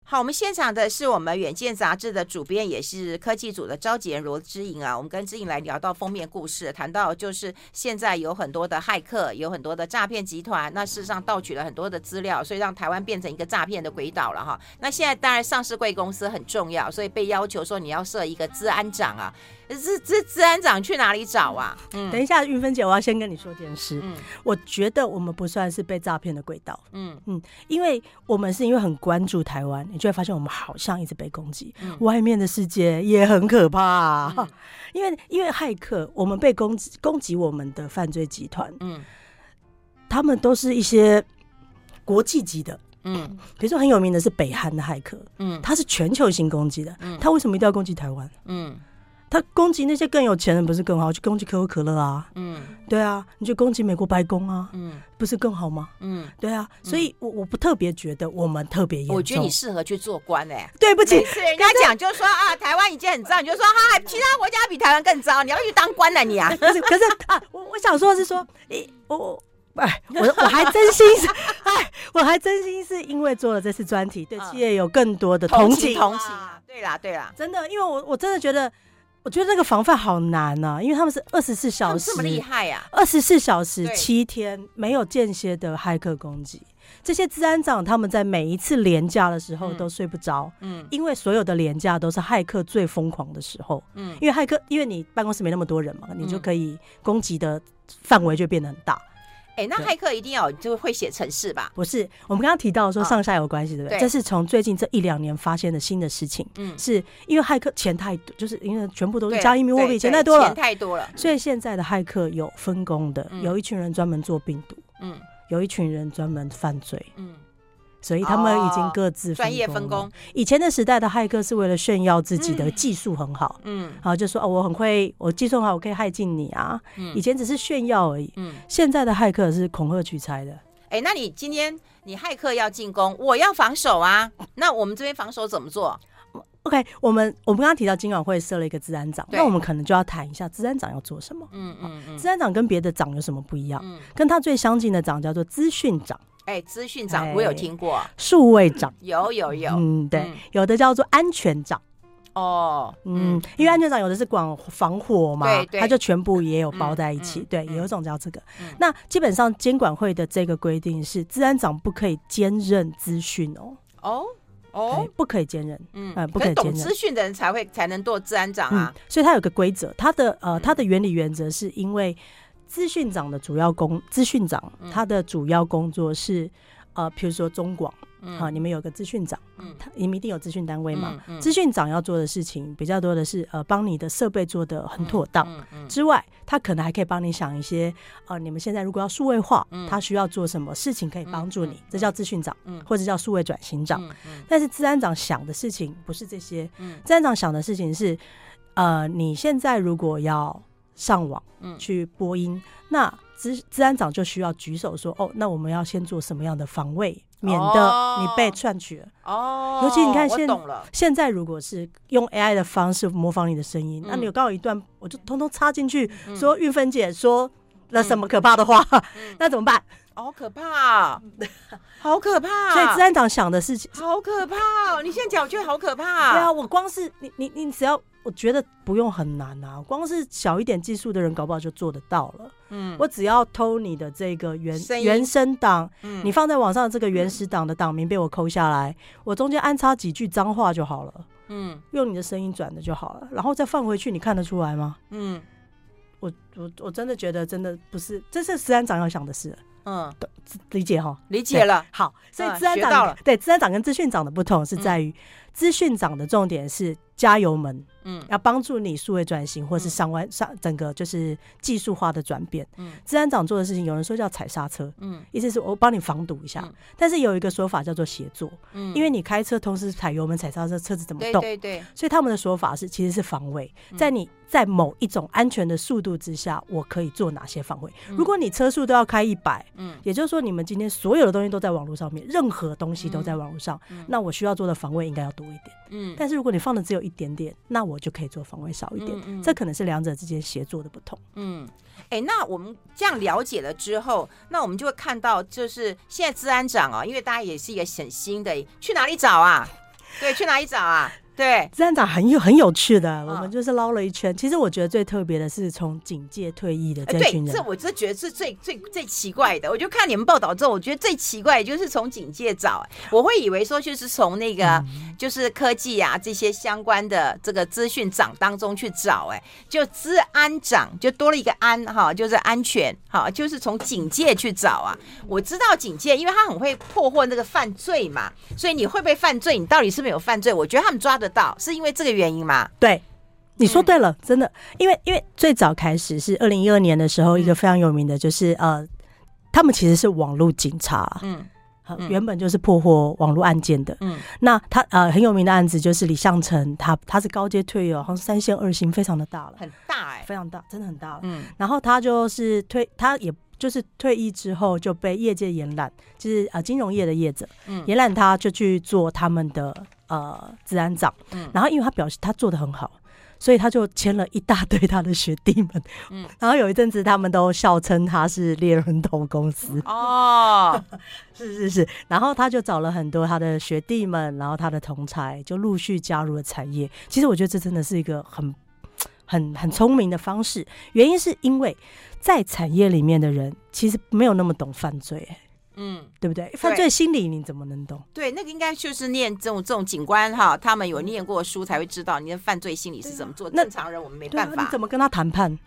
好，我们现场的是我们《远见》杂志的主编，也是科技组的召集人罗之颖啊。我们跟之颖来聊到封面故事，谈到就是现在有很多的骇客，有很多的诈骗集团，那事实上盗取了很多的资料，所以让台湾变成一个诈骗的鬼岛了哈。那现在当然上市贵公司很重要，所以被要求说你要设一个资安长啊。这这资安长去哪里找啊？嗯，等一下，云芬姐，我要先跟你说件事。嗯，我觉得我们不算是被诈骗的轨道。嗯嗯，因为我们是因为很关注台湾，你就会发现我们好像一直被攻击，嗯、外面的世界也很可怕、啊。嗯、因为因为骇客，我们被攻击攻击我们的犯罪集团，嗯，他们都是一些国际级的。嗯，比如说很有名的是北韩的骇客，嗯，他是全球性攻击的，嗯，他为什么一定要攻击台湾？嗯。他攻击那些更有钱人不是更好？去攻击可口可乐啊，嗯，对啊，你去攻击美国白宫啊，嗯，不是更好吗？嗯，对啊，所以我我不特别觉得我们特别严重。我觉得你适合去做官哎、欸。对不起，是人家讲就是说啊，台湾已经很糟，你就说哈，其他国家比台湾更糟，你要去当官了、啊、你啊？可是可是啊，我我想说的是说，诶，我哎，我我还真心是 哎，我还真心是因为做了这次专题，对企业有更多的同情同情啊。对啦对啦，真的，因为我我真的觉得。我觉得那个防范好难呐、啊，因为他们是二十四小时，这么厉害呀！二十四小时七天没有间歇的骇客攻击，这些治安长他们在每一次连假的时候都睡不着，嗯，因为所有的连假都是骇客最疯狂的时候，嗯，因为骇客因为你办公室没那么多人嘛，你就可以攻击的范围就变得很大。哎，那骇客一定要就会写程式吧？不是，我们刚刚提到说上下有关系，对不对？这是从最近这一两年发现的新的事情。嗯，是因为骇客钱太多，就是因为全部都是加密货币，钱太多了，钱太多了。所以现在的骇客有分工的，有一群人专门做病毒，嗯，有一群人专门犯罪，嗯。所以他们已经各自专业分工。以前的时代的骇客是为了炫耀自己的技术很好，嗯，然后就说哦，我很会，我技术很好，我可以害进你啊。嗯以前只是炫耀而已，嗯。现在的骇客是恐吓取财的。哎，那你今天你骇客要进攻，我要防守啊。那我们这边防守怎么做？OK，我们我们刚刚提到金管会设了一个资安长，那我们可能就要谈一下资安长要做什么。嗯嗯嗯，资安长跟别的长有什么不一样？嗯跟他最相近的长叫做资讯长。哎，资讯长我有听过，数位长有有有，嗯，对，有的叫做安全长，哦，嗯，因为安全长有的是管防火嘛，对，它就全部也有包在一起，对，有一种叫这个。那基本上监管会的这个规定是，治安长不可以兼任资讯哦，哦哦，不可以兼任，嗯，不可以兼任。懂资讯的人才会才能做治安长啊，所以它有个规则，它的呃，它的原理原则是因为。资讯长的主要工，资讯长他的主要工作是，呃，譬如说中广。嗯、好，你们有个资讯长，嗯，他你们一定有资讯单位嘛？嗯，资、嗯、讯长要做的事情比较多的是，呃，帮你的设备做的很妥当。之外，他可能还可以帮你想一些，呃，你们现在如果要数位化，嗯、他需要做什么事情可以帮助你？嗯、这叫资讯长，嗯、或者叫数位转型长。但是资安长想的事情不是这些，嗯，资安长想的事情是，呃，你现在如果要上网，去播音，嗯、那资资安长就需要举手说，哦，那我们要先做什么样的防卫？免得你被篡取了哦。尤其你看现现在，如果是用 AI 的方式模仿你的声音，那你有刚好一段，我就通通插进去，说玉芬姐说了什么可怕的话，那怎么办？好可怕，好可怕！所以资安长想的事情好可怕。你现在讲，我觉得好可怕。对啊，我光是你你你只要，我觉得不用很难啊，光是小一点技术的人，搞不好就做得到了。嗯，我只要偷你的这个原原声档，你放在网上这个原始档的档名被我抠下来，我中间安插几句脏话就好了。嗯，用你的声音转的就好了，然后再放回去，你看得出来吗？嗯，我我我真的觉得真的不是，这是资安长要想的事。嗯，理解哈，理解了。好，所以资安长对资安长跟资讯长的不同是在于，资讯长的重点是加油门。嗯，要帮助你数位转型，或是上完上整个就是技术化的转变。嗯，资安长做的事情，有人说叫踩刹车，嗯，意思是我帮你防堵一下。但是有一个说法叫做协作，嗯，因为你开车同时踩油门、踩刹车，车子怎么动？对对对。所以他们的说法是，其实是防卫，在你在某一种安全的速度之下，我可以做哪些防卫？如果你车速都要开一百，嗯，也就是说你们今天所有的东西都在网络上面，任何东西都在网络上，那我需要做的防卫应该要多一点。嗯，但是如果你放的只有一点点，那我就可以做防卫少一点。这可能是两者之间协作的不同。嗯，哎、欸，那我们这样了解了之后，那我们就会看到，就是现在治安长啊，因为大家也是一个很新的，去哪里找啊？对，去哪里找啊？对，资安长很有很有趣的，我们就是捞了一圈。其实我觉得最特别的是从警戒退役的这群人，这我就觉得是最最最奇怪的。我就看你们报道之后，我觉得最奇怪的就是从警戒找，我会以为说就是从那个就是科技啊这些相关的这个资讯长当中去找，哎，就治安长就多了一个安哈，就是安全哈，就是从警戒去找啊。我知道警戒，因为他很会破获那个犯罪嘛，所以你会不会犯罪？你到底是没有犯罪？我觉得他们抓。得到是因为这个原因吗？对，你说对了，嗯、真的，因为因为最早开始是二零一二年的时候，一个非常有名的，就是、嗯、呃，他们其实是网络警察，嗯，原本就是破获网络案件的，嗯，那他呃很有名的案子就是李相成，他他是高阶退友，好像三线二星，非常的大了，很大哎、欸，非常大，真的很大了，嗯，然后他就是退，他也就是退役之后就被业界延揽，就是呃金融业的业者，嗯，延揽他就去做他们的。呃，治安长，嗯，然后因为他表示他做的很好，所以他就签了一大堆他的学弟们，嗯，然后有一阵子他们都笑称他是猎人头公司哦，是是是，然后他就找了很多他的学弟们，然后他的同才就陆续加入了产业。其实我觉得这真的是一个很很很聪明的方式，原因是因为在产业里面的人其实没有那么懂犯罪，欸。嗯，对不对？犯罪心理你怎么能懂？对，那个应该就是念这种这种警官哈，他们有念过书才会知道你的犯罪心理是怎么做。正常人我们没办法。你怎么跟他谈判？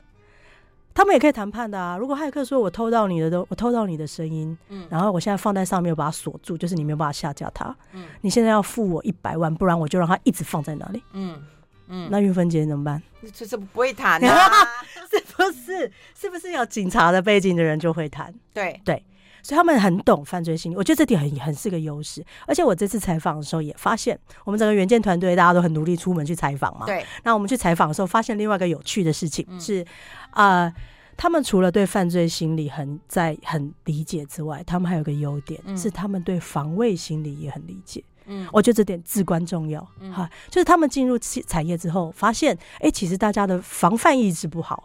他们也可以谈判的啊。如果骇客说我偷到你的都，我偷到你的声音，嗯，然后我现在放在上面，我把它锁住，就是你没有办法下架它。嗯，你现在要付我一百万，不然我就让他一直放在那里。嗯嗯，那玉芬姐怎么办？这这不会谈啊？是不是？是不是有警察的背景的人就会谈？对对。所以他们很懂犯罪心理，我觉得这点很很是个优势。而且我这次采访的时候也发现，我们整个原件团队大家都很努力出门去采访嘛。对。那我们去采访的时候，发现另外一个有趣的事情是，啊、呃，他们除了对犯罪心理很在很理解之外，他们还有个优点、嗯、是他们对防卫心理也很理解。嗯。我觉得这点至关重要。嗯。哈，就是他们进入产业之后，发现，哎、欸，其实大家的防范意识不好。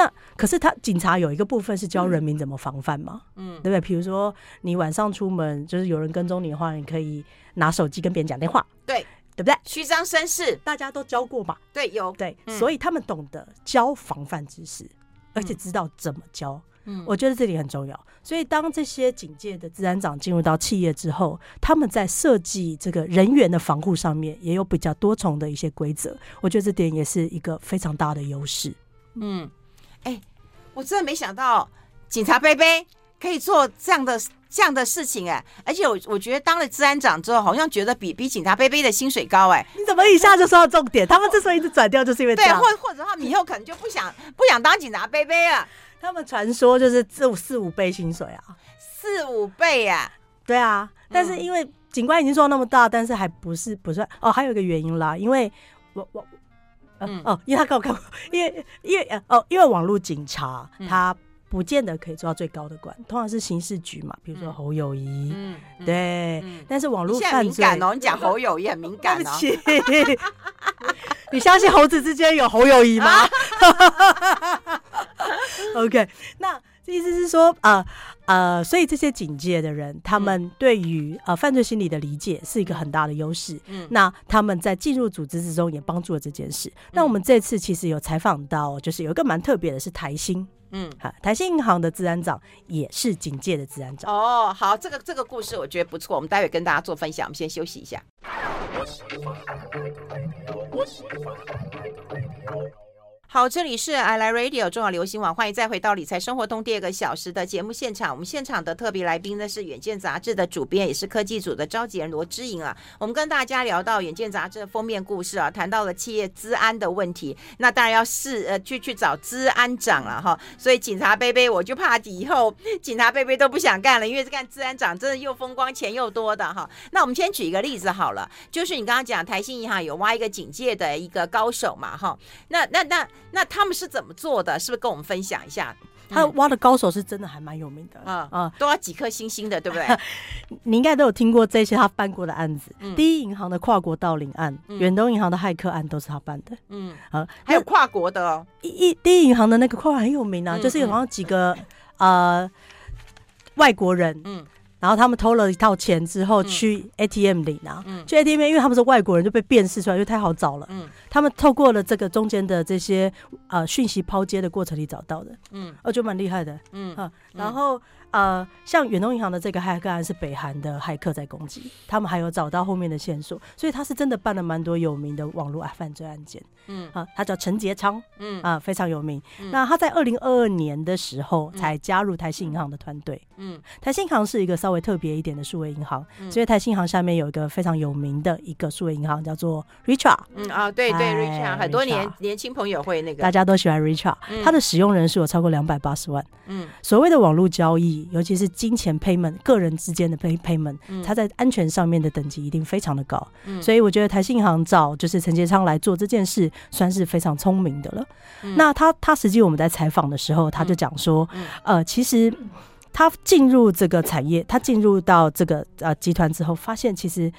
那可是他警察有一个部分是教人民怎么防范嘛，嗯，对不对？比如说你晚上出门，就是有人跟踪你的话，你可以拿手机跟别人讲电话，对，对不对？虚张声势，大家都教过嘛，对，有对，所以他们懂得教防范知识，而且知道怎么教。嗯，我觉得这里很重要。所以当这些警界的资安长进入到企业之后，他们在设计这个人员的防护上面也有比较多重的一些规则。我觉得这点也是一个非常大的优势。嗯。哎，我真的没想到警察杯杯可以做这样的这样的事情哎、欸，而且我我觉得当了治安长之后，好像觉得比比警察杯杯的薪水高哎、欸。你怎么一下就说到重点？他们之所以一直转掉，就是因为对，或或者他们以后可能就不想不想当警察杯杯了。他们传说就是四五四五倍薪水啊，四五倍啊，对啊。但是因为警官已经做到那么大，但是还不是不算哦，还有一个原因啦，因为我我。嗯、哦，因为他跟我看过，因为因为哦，因为网络警察他不见得可以做到最高的官，通常是刑事局嘛，比如说侯友谊，嗯，对，嗯、但是网络犯罪，敏感哦，你讲侯友谊很敏感哦，你相信猴子之间有侯友谊吗？OK，那。意思是说，呃呃，所以这些警戒的人，他们对于呃犯罪心理的理解是一个很大的优势。嗯，那他们在进入组织之中也帮助了这件事。嗯、那我们这次其实有采访到，就是有一个蛮特别的，是台新，嗯，好，台新银行的治安长也是警戒的治安长。哦，好，这个这个故事我觉得不错，我们待会跟大家做分享。我们先休息一下。好，这里是 I Like Radio 重要流行网，欢迎再回到理财生活通第二个小时的节目现场。我们现场的特别来宾呢是《远见》杂志的主编，也是科技组的召集人罗之莹啊。我们跟大家聊到《远见》杂志的封面故事啊，谈到了企业资安的问题。那当然要试呃去去找资安长了哈。所以警察贝贝，我就怕以后警察贝贝都不想干了，因为这干资安长真的又风光钱又多的哈。那我们先举一个例子好了，就是你刚刚讲台新银行有挖一个警戒的一个高手嘛哈。那那。那他们是怎么做的？是不是跟我们分享一下？他挖的高手是真的还蛮有名的啊啊，嗯、都要几颗星星的，对不对？你应该都有听过这些他办过的案子。嗯、第一银行的跨国盗领案，远、嗯、东银行的骇客案都是他办的。嗯，啊，还有跨国的哦。一第一银行的那个跨国很有名啊，嗯、就是有好像几个、嗯、呃外国人。嗯。然后他们偷了一套钱之后去 ATM 里拿，嗯、去 ATM，因为他们是外国人，就被辨识出来，因为太好找了。嗯、他们透过了这个中间的这些呃讯息抛接的过程里找到的，嗯，哦，就蛮厉害的，嗯。啊，然后。呃，像远东银行的这个骇客案是北韩的骇客在攻击，他们还有找到后面的线索，所以他是真的办了蛮多有名的网络犯罪案件。嗯啊，他叫陈杰昌，嗯啊，非常有名。嗯、那他在二零二二年的时候才加入台信银行的团队。嗯，台信银行是一个稍微特别一点的数位银行，嗯、所以台信银行下面有一个非常有名的一个数位银行叫做 Richard。嗯啊，对对，Richard 很多年年轻朋友会那个，大家都喜欢 Richart，他的使用人数有超过两百八十万。嗯，所谓的网络交易。尤其是金钱 payment，个人之间的 pay payment，它在安全上面的等级一定非常的高，嗯、所以我觉得台信银行找就是陈杰昌来做这件事，算是非常聪明的了。嗯、那他他实际我们在采访的时候，他就讲说，嗯、呃，其实他进入这个产业，他进入到这个呃集团之后，发现其实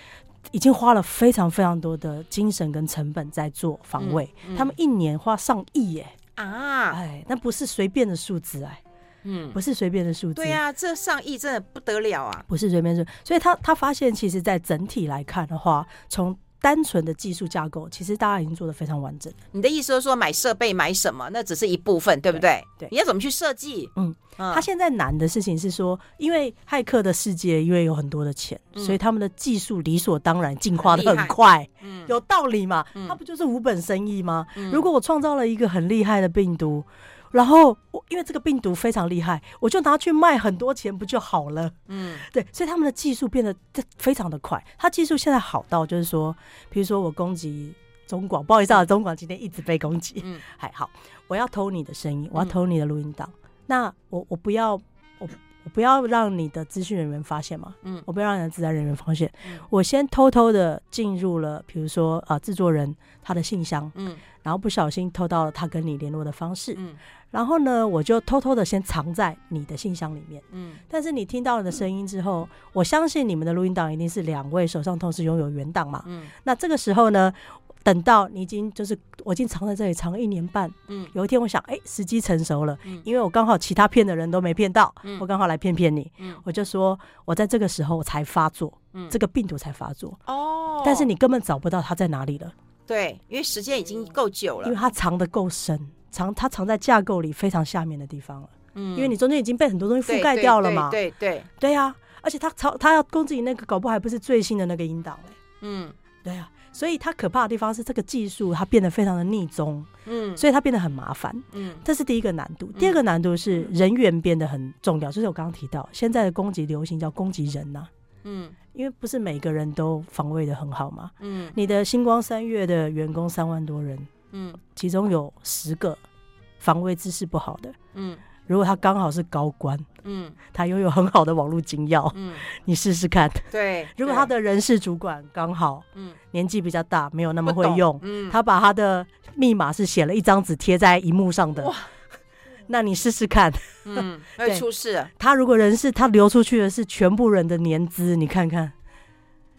已经花了非常非常多的精神跟成本在做防卫，嗯嗯、他们一年花上亿耶啊，哎，那不是随便的数字哎。嗯，不是随便的数字。对呀、啊，这上亿真的不得了啊！不是随便数，所以他他发现，其实，在整体来看的话，从单纯的技术架构，其实大家已经做得非常完整。你的意思是说，买设备买什么，那只是一部分，对不对？对，对你要怎么去设计？嗯，他现在难的事情是说，因为骇客的世界，因为有很多的钱，嗯、所以他们的技术理所当然进化的很快。嗯，有道理嘛？嗯、他不就是无本生意吗？嗯、如果我创造了一个很厉害的病毒。然后我因为这个病毒非常厉害，我就拿去卖很多钱不就好了？嗯，对，所以他们的技术变得非常的快。他技术现在好到就是说，比如说我攻击中广，不好意思啊，中广今天一直被攻击。嗯，还好，我要偷你的声音，我要偷你的录音档。嗯、那我我不要我我不要让你的资讯人员发现嘛？嗯，我不要让你的自然人员发现。嗯、我先偷偷的进入了，比如说啊，制作人他的信箱。嗯。然后不小心偷到了他跟你联络的方式，嗯，然后呢，我就偷偷的先藏在你的信箱里面，嗯，但是你听到了的声音之后，我相信你们的录音档一定是两位手上同时拥有原档嘛，嗯，那这个时候呢，等到你已经就是我已经藏在这里藏了一年半，嗯，有一天我想，哎，时机成熟了，嗯，因为我刚好其他骗的人都没骗到，嗯，我刚好来骗骗你，嗯，我就说我在这个时候才发作，嗯，这个病毒才发作，哦，但是你根本找不到它在哪里了。对，因为时间已经够久了，因为它藏的够深，藏它藏在架构里非常下面的地方了。嗯，因为你中间已经被很多东西覆盖掉了嘛。对对对对呀，而且他藏他要攻击你那个，搞不好还不是最新的那个音档嘞。嗯，对啊，所以它可怕的地方是这个技术它变得非常的逆中，嗯，所以它变得很麻烦，嗯，这是第一个难度。第二个难度是人员变得很重要，就是我刚刚提到现在的攻击流行叫攻击人呐、啊，嗯，因为不是每个人都防卫的很好嘛，嗯，你的星光三月的员工三万多人，嗯，其中有十个防卫姿势不好的，嗯。如果他刚好是高官，嗯，他拥有很好的网络金要，嗯，你试试看。对，如果他的人事主管刚好，嗯，年纪比较大，没有那么会用，嗯，他把他的密码是写了一张纸贴在荧幕上的，哇，那你试试看，嗯，会出事。他如果人事他流出去的是全部人的年资，你看看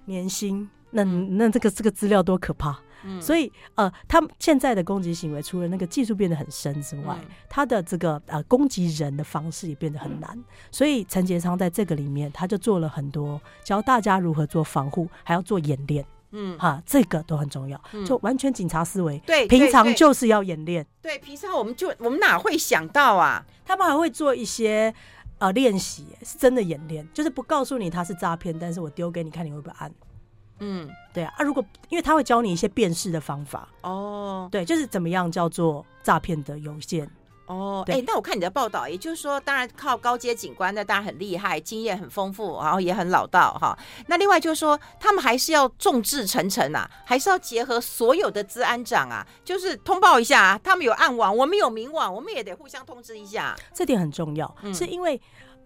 年薪，那那这个这个资料多可怕。嗯、所以，呃，他们现在的攻击行为，除了那个技术变得很深之外，嗯、他的这个呃攻击人的方式也变得很难。嗯、所以，陈杰昌在这个里面，他就做了很多教大家如何做防护，还要做演练。嗯，哈、啊，这个都很重要。嗯、就完全警察思维，对，平常就是要演练。对，平常我们就我们哪会想到啊？他们还会做一些呃练习，是真的演练，就是不告诉你他是诈骗，但是我丢给你看，你会不会按？嗯，对啊，啊，如果因为他会教你一些辨识的方法。哦，对，就是怎么样叫做诈骗的邮件哦，哎对，那我看你的报道，也就是说，当然靠高阶警官，那当然很厉害，经验很丰富，然后也很老道哈。那另外就是说，他们还是要众志成城啊，还是要结合所有的治安长啊，就是通报一下啊，他们有暗网，我们有明网，我们也得互相通知一下，这点很重要，嗯、是因为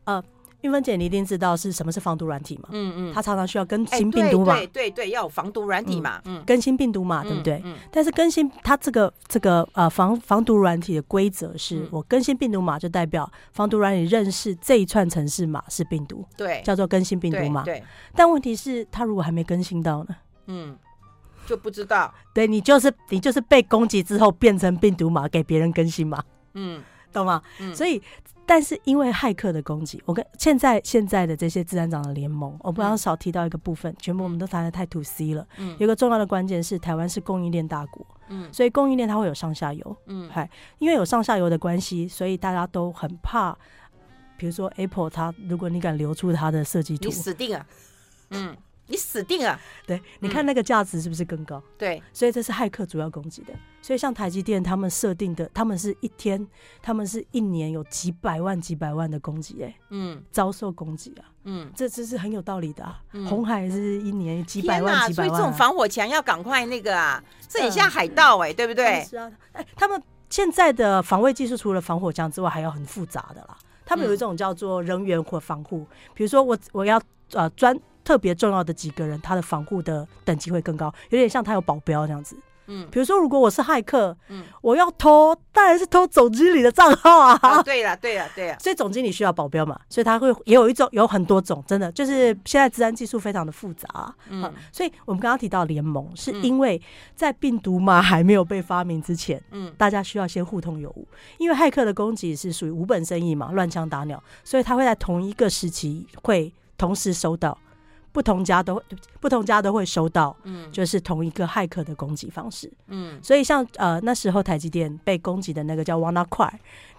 呃。韵芬姐，你一定知道是什么是防毒软体嘛？嗯嗯，它常常需要更新病毒嘛？对对对，要有防毒软体嘛？嗯，更新病毒嘛，对不对？嗯。但是更新它这个这个呃防防毒软体的规则是，我更新病毒码就代表防毒软体认识这一串城市码是病毒，对，叫做更新病毒码。对。但问题是，它如果还没更新到呢？嗯，就不知道。对，你就是你就是被攻击之后变成病毒码给别人更新嘛？嗯，懂吗？嗯，所以。但是因为骇客的攻击，我跟现在现在的这些自然长的联盟，我不要少提到一个部分，全部我们都谈的太 to C 了。嗯，有个重要的关键是台湾是供应链大国，嗯，所以供应链它会有上下游，嗯，嗨，因为有上下游的关系，所以大家都很怕，比如说 Apple，它如果你敢流出它的设计图，你死定了，嗯。你死定了！对，你看那个价值是不是更高？对，所以这是骇客主要攻击的。所以像台积电他们设定的，他们是一天，他们是一年有几百万、几百万的攻击，哎，嗯，遭受攻击啊，嗯，这这是很有道理的啊。鸿海是一年几百万、几百万，所以这种防火墙要赶快那个啊，这很像海盗哎，对不对？是啊，哎，他们现在的防卫技术除了防火墙之外，还有很复杂的啦。他们有一种叫做人员或防护，比如说我我要呃专。特别重要的几个人，他的防护的等级会更高，有点像他有保镖这样子。嗯，比如说，如果我是骇客，嗯，我要偷，当然是偷总经理的账号啊。啊对了，对了，对了，所以总经理需要保镖嘛，所以他会也有一种，有很多种，真的就是现在治安技术非常的复杂啊。嗯，所以我们刚刚提到联盟，是因为在病毒嘛还没有被发明之前，嗯，大家需要先互通有无，因为骇客的攻击是属于无本生意嘛，乱枪打鸟，所以他会在同一个时期会同时收到。不同家都不同家都会收到，嗯，就是同一个骇客的攻击方式，嗯，所以像呃那时候台积电被攻击的那个叫 WannaCry，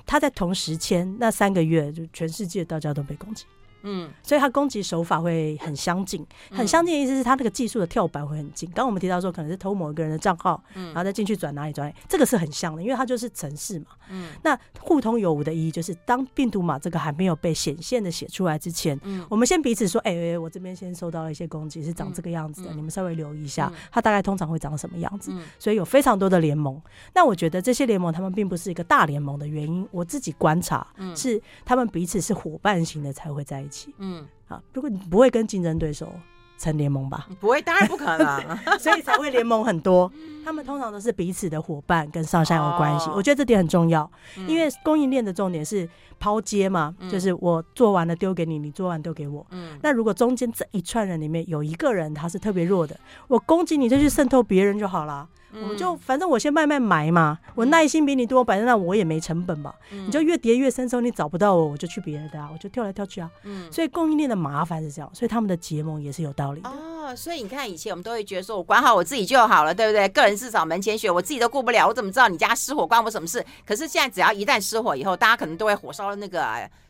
他在同时间那三个月，就全世界大家都被攻击。嗯，所以他攻击手法会很相近，很相近的意思是他那个技术的跳板会很近。刚刚我们提到说，可能是偷某一个人的账号，嗯，然后再进去转哪里转哪里，这个是很像的，因为它就是城市嘛。嗯，那互通有无的意义就是，当病毒码这个还没有被显现的写出来之前，嗯，我们先彼此说，哎、欸，我这边先收到了一些攻击，是长这个样子的，你们稍微留意一下，它大概通常会长什么样子。所以有非常多的联盟。那我觉得这些联盟他们并不是一个大联盟的原因，我自己观察，是他们彼此是伙伴型的才会在一起。嗯，啊，如果你不会跟竞争对手成联盟吧？不会，当然不可能，所以才会联盟很多。他们通常都是彼此的伙伴，跟上下有关系。我觉得这点很重要，因为供应链的重点是抛接嘛，就是我做完了丢给你，你做完丢给我。嗯，那如果中间这一串人里面有一个人他是特别弱的，我攻击你就去渗透别人就好了。我就反正我先慢慢埋嘛，我耐心比你多，反正那我也没成本嘛。你就越叠越深之后，你找不到我，我就去别人的啊，我就跳来跳去啊。嗯，所以供应链的麻烦是这样，所以他们的结盟也是有道理的。哦，所以你看以前我们都会觉得说我管好我自己就好了，对不对？个人至少门前雪，我自己都顾不了，我怎么知道你家失火关我什么事？可是现在只要一旦失火以后，大家可能都会火烧那个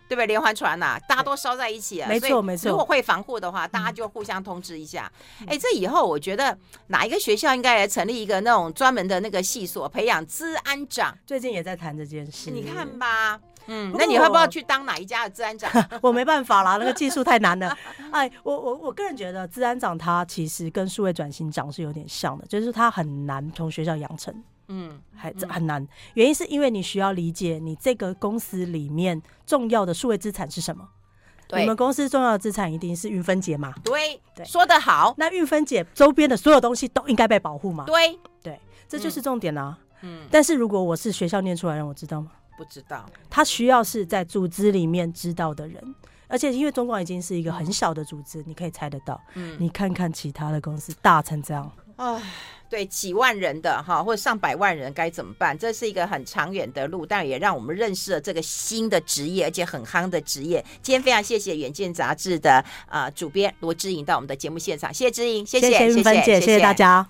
对不对？连环船呐，大家都烧在一起啊。没错没错。如果会防护的话，大家就互相通知一下。哎，这以后我觉得哪一个学校应该来成立一个那种专门的那个系所，培养治安长。最近也在谈这件事。你看吧。嗯，那你会不会去当哪一家的治安长？我没办法啦，那个技术太难了。哎，我我我个人觉得治安长他其实跟数位转型长是有点像的，就是他很难从学校养成。嗯，还很难。原因是因为你需要理解你这个公司里面重要的数位资产是什么。对，你们公司重要的资产一定是运分解嘛？对，对，说得好。那运分解周边的所有东西都应该被保护嘛？对，对，这就是重点啊。嗯，但是如果我是学校念出来的人，我知道吗？不知道，他需要是在组织里面知道的人，而且因为中广已经是一个很小的组织，你可以猜得到。嗯，你看看其他的公司大成这样，唉，对，几万人的哈，或者上百万人该怎么办？这是一个很长远的路，但也让我们认识了这个新的职业，而且很夯的职业。今天非常谢谢《远见》杂志的啊主编罗志颖到我们的节目现场，谢谢志颖，谢谢，谢谢韵芬姐，谢谢大家。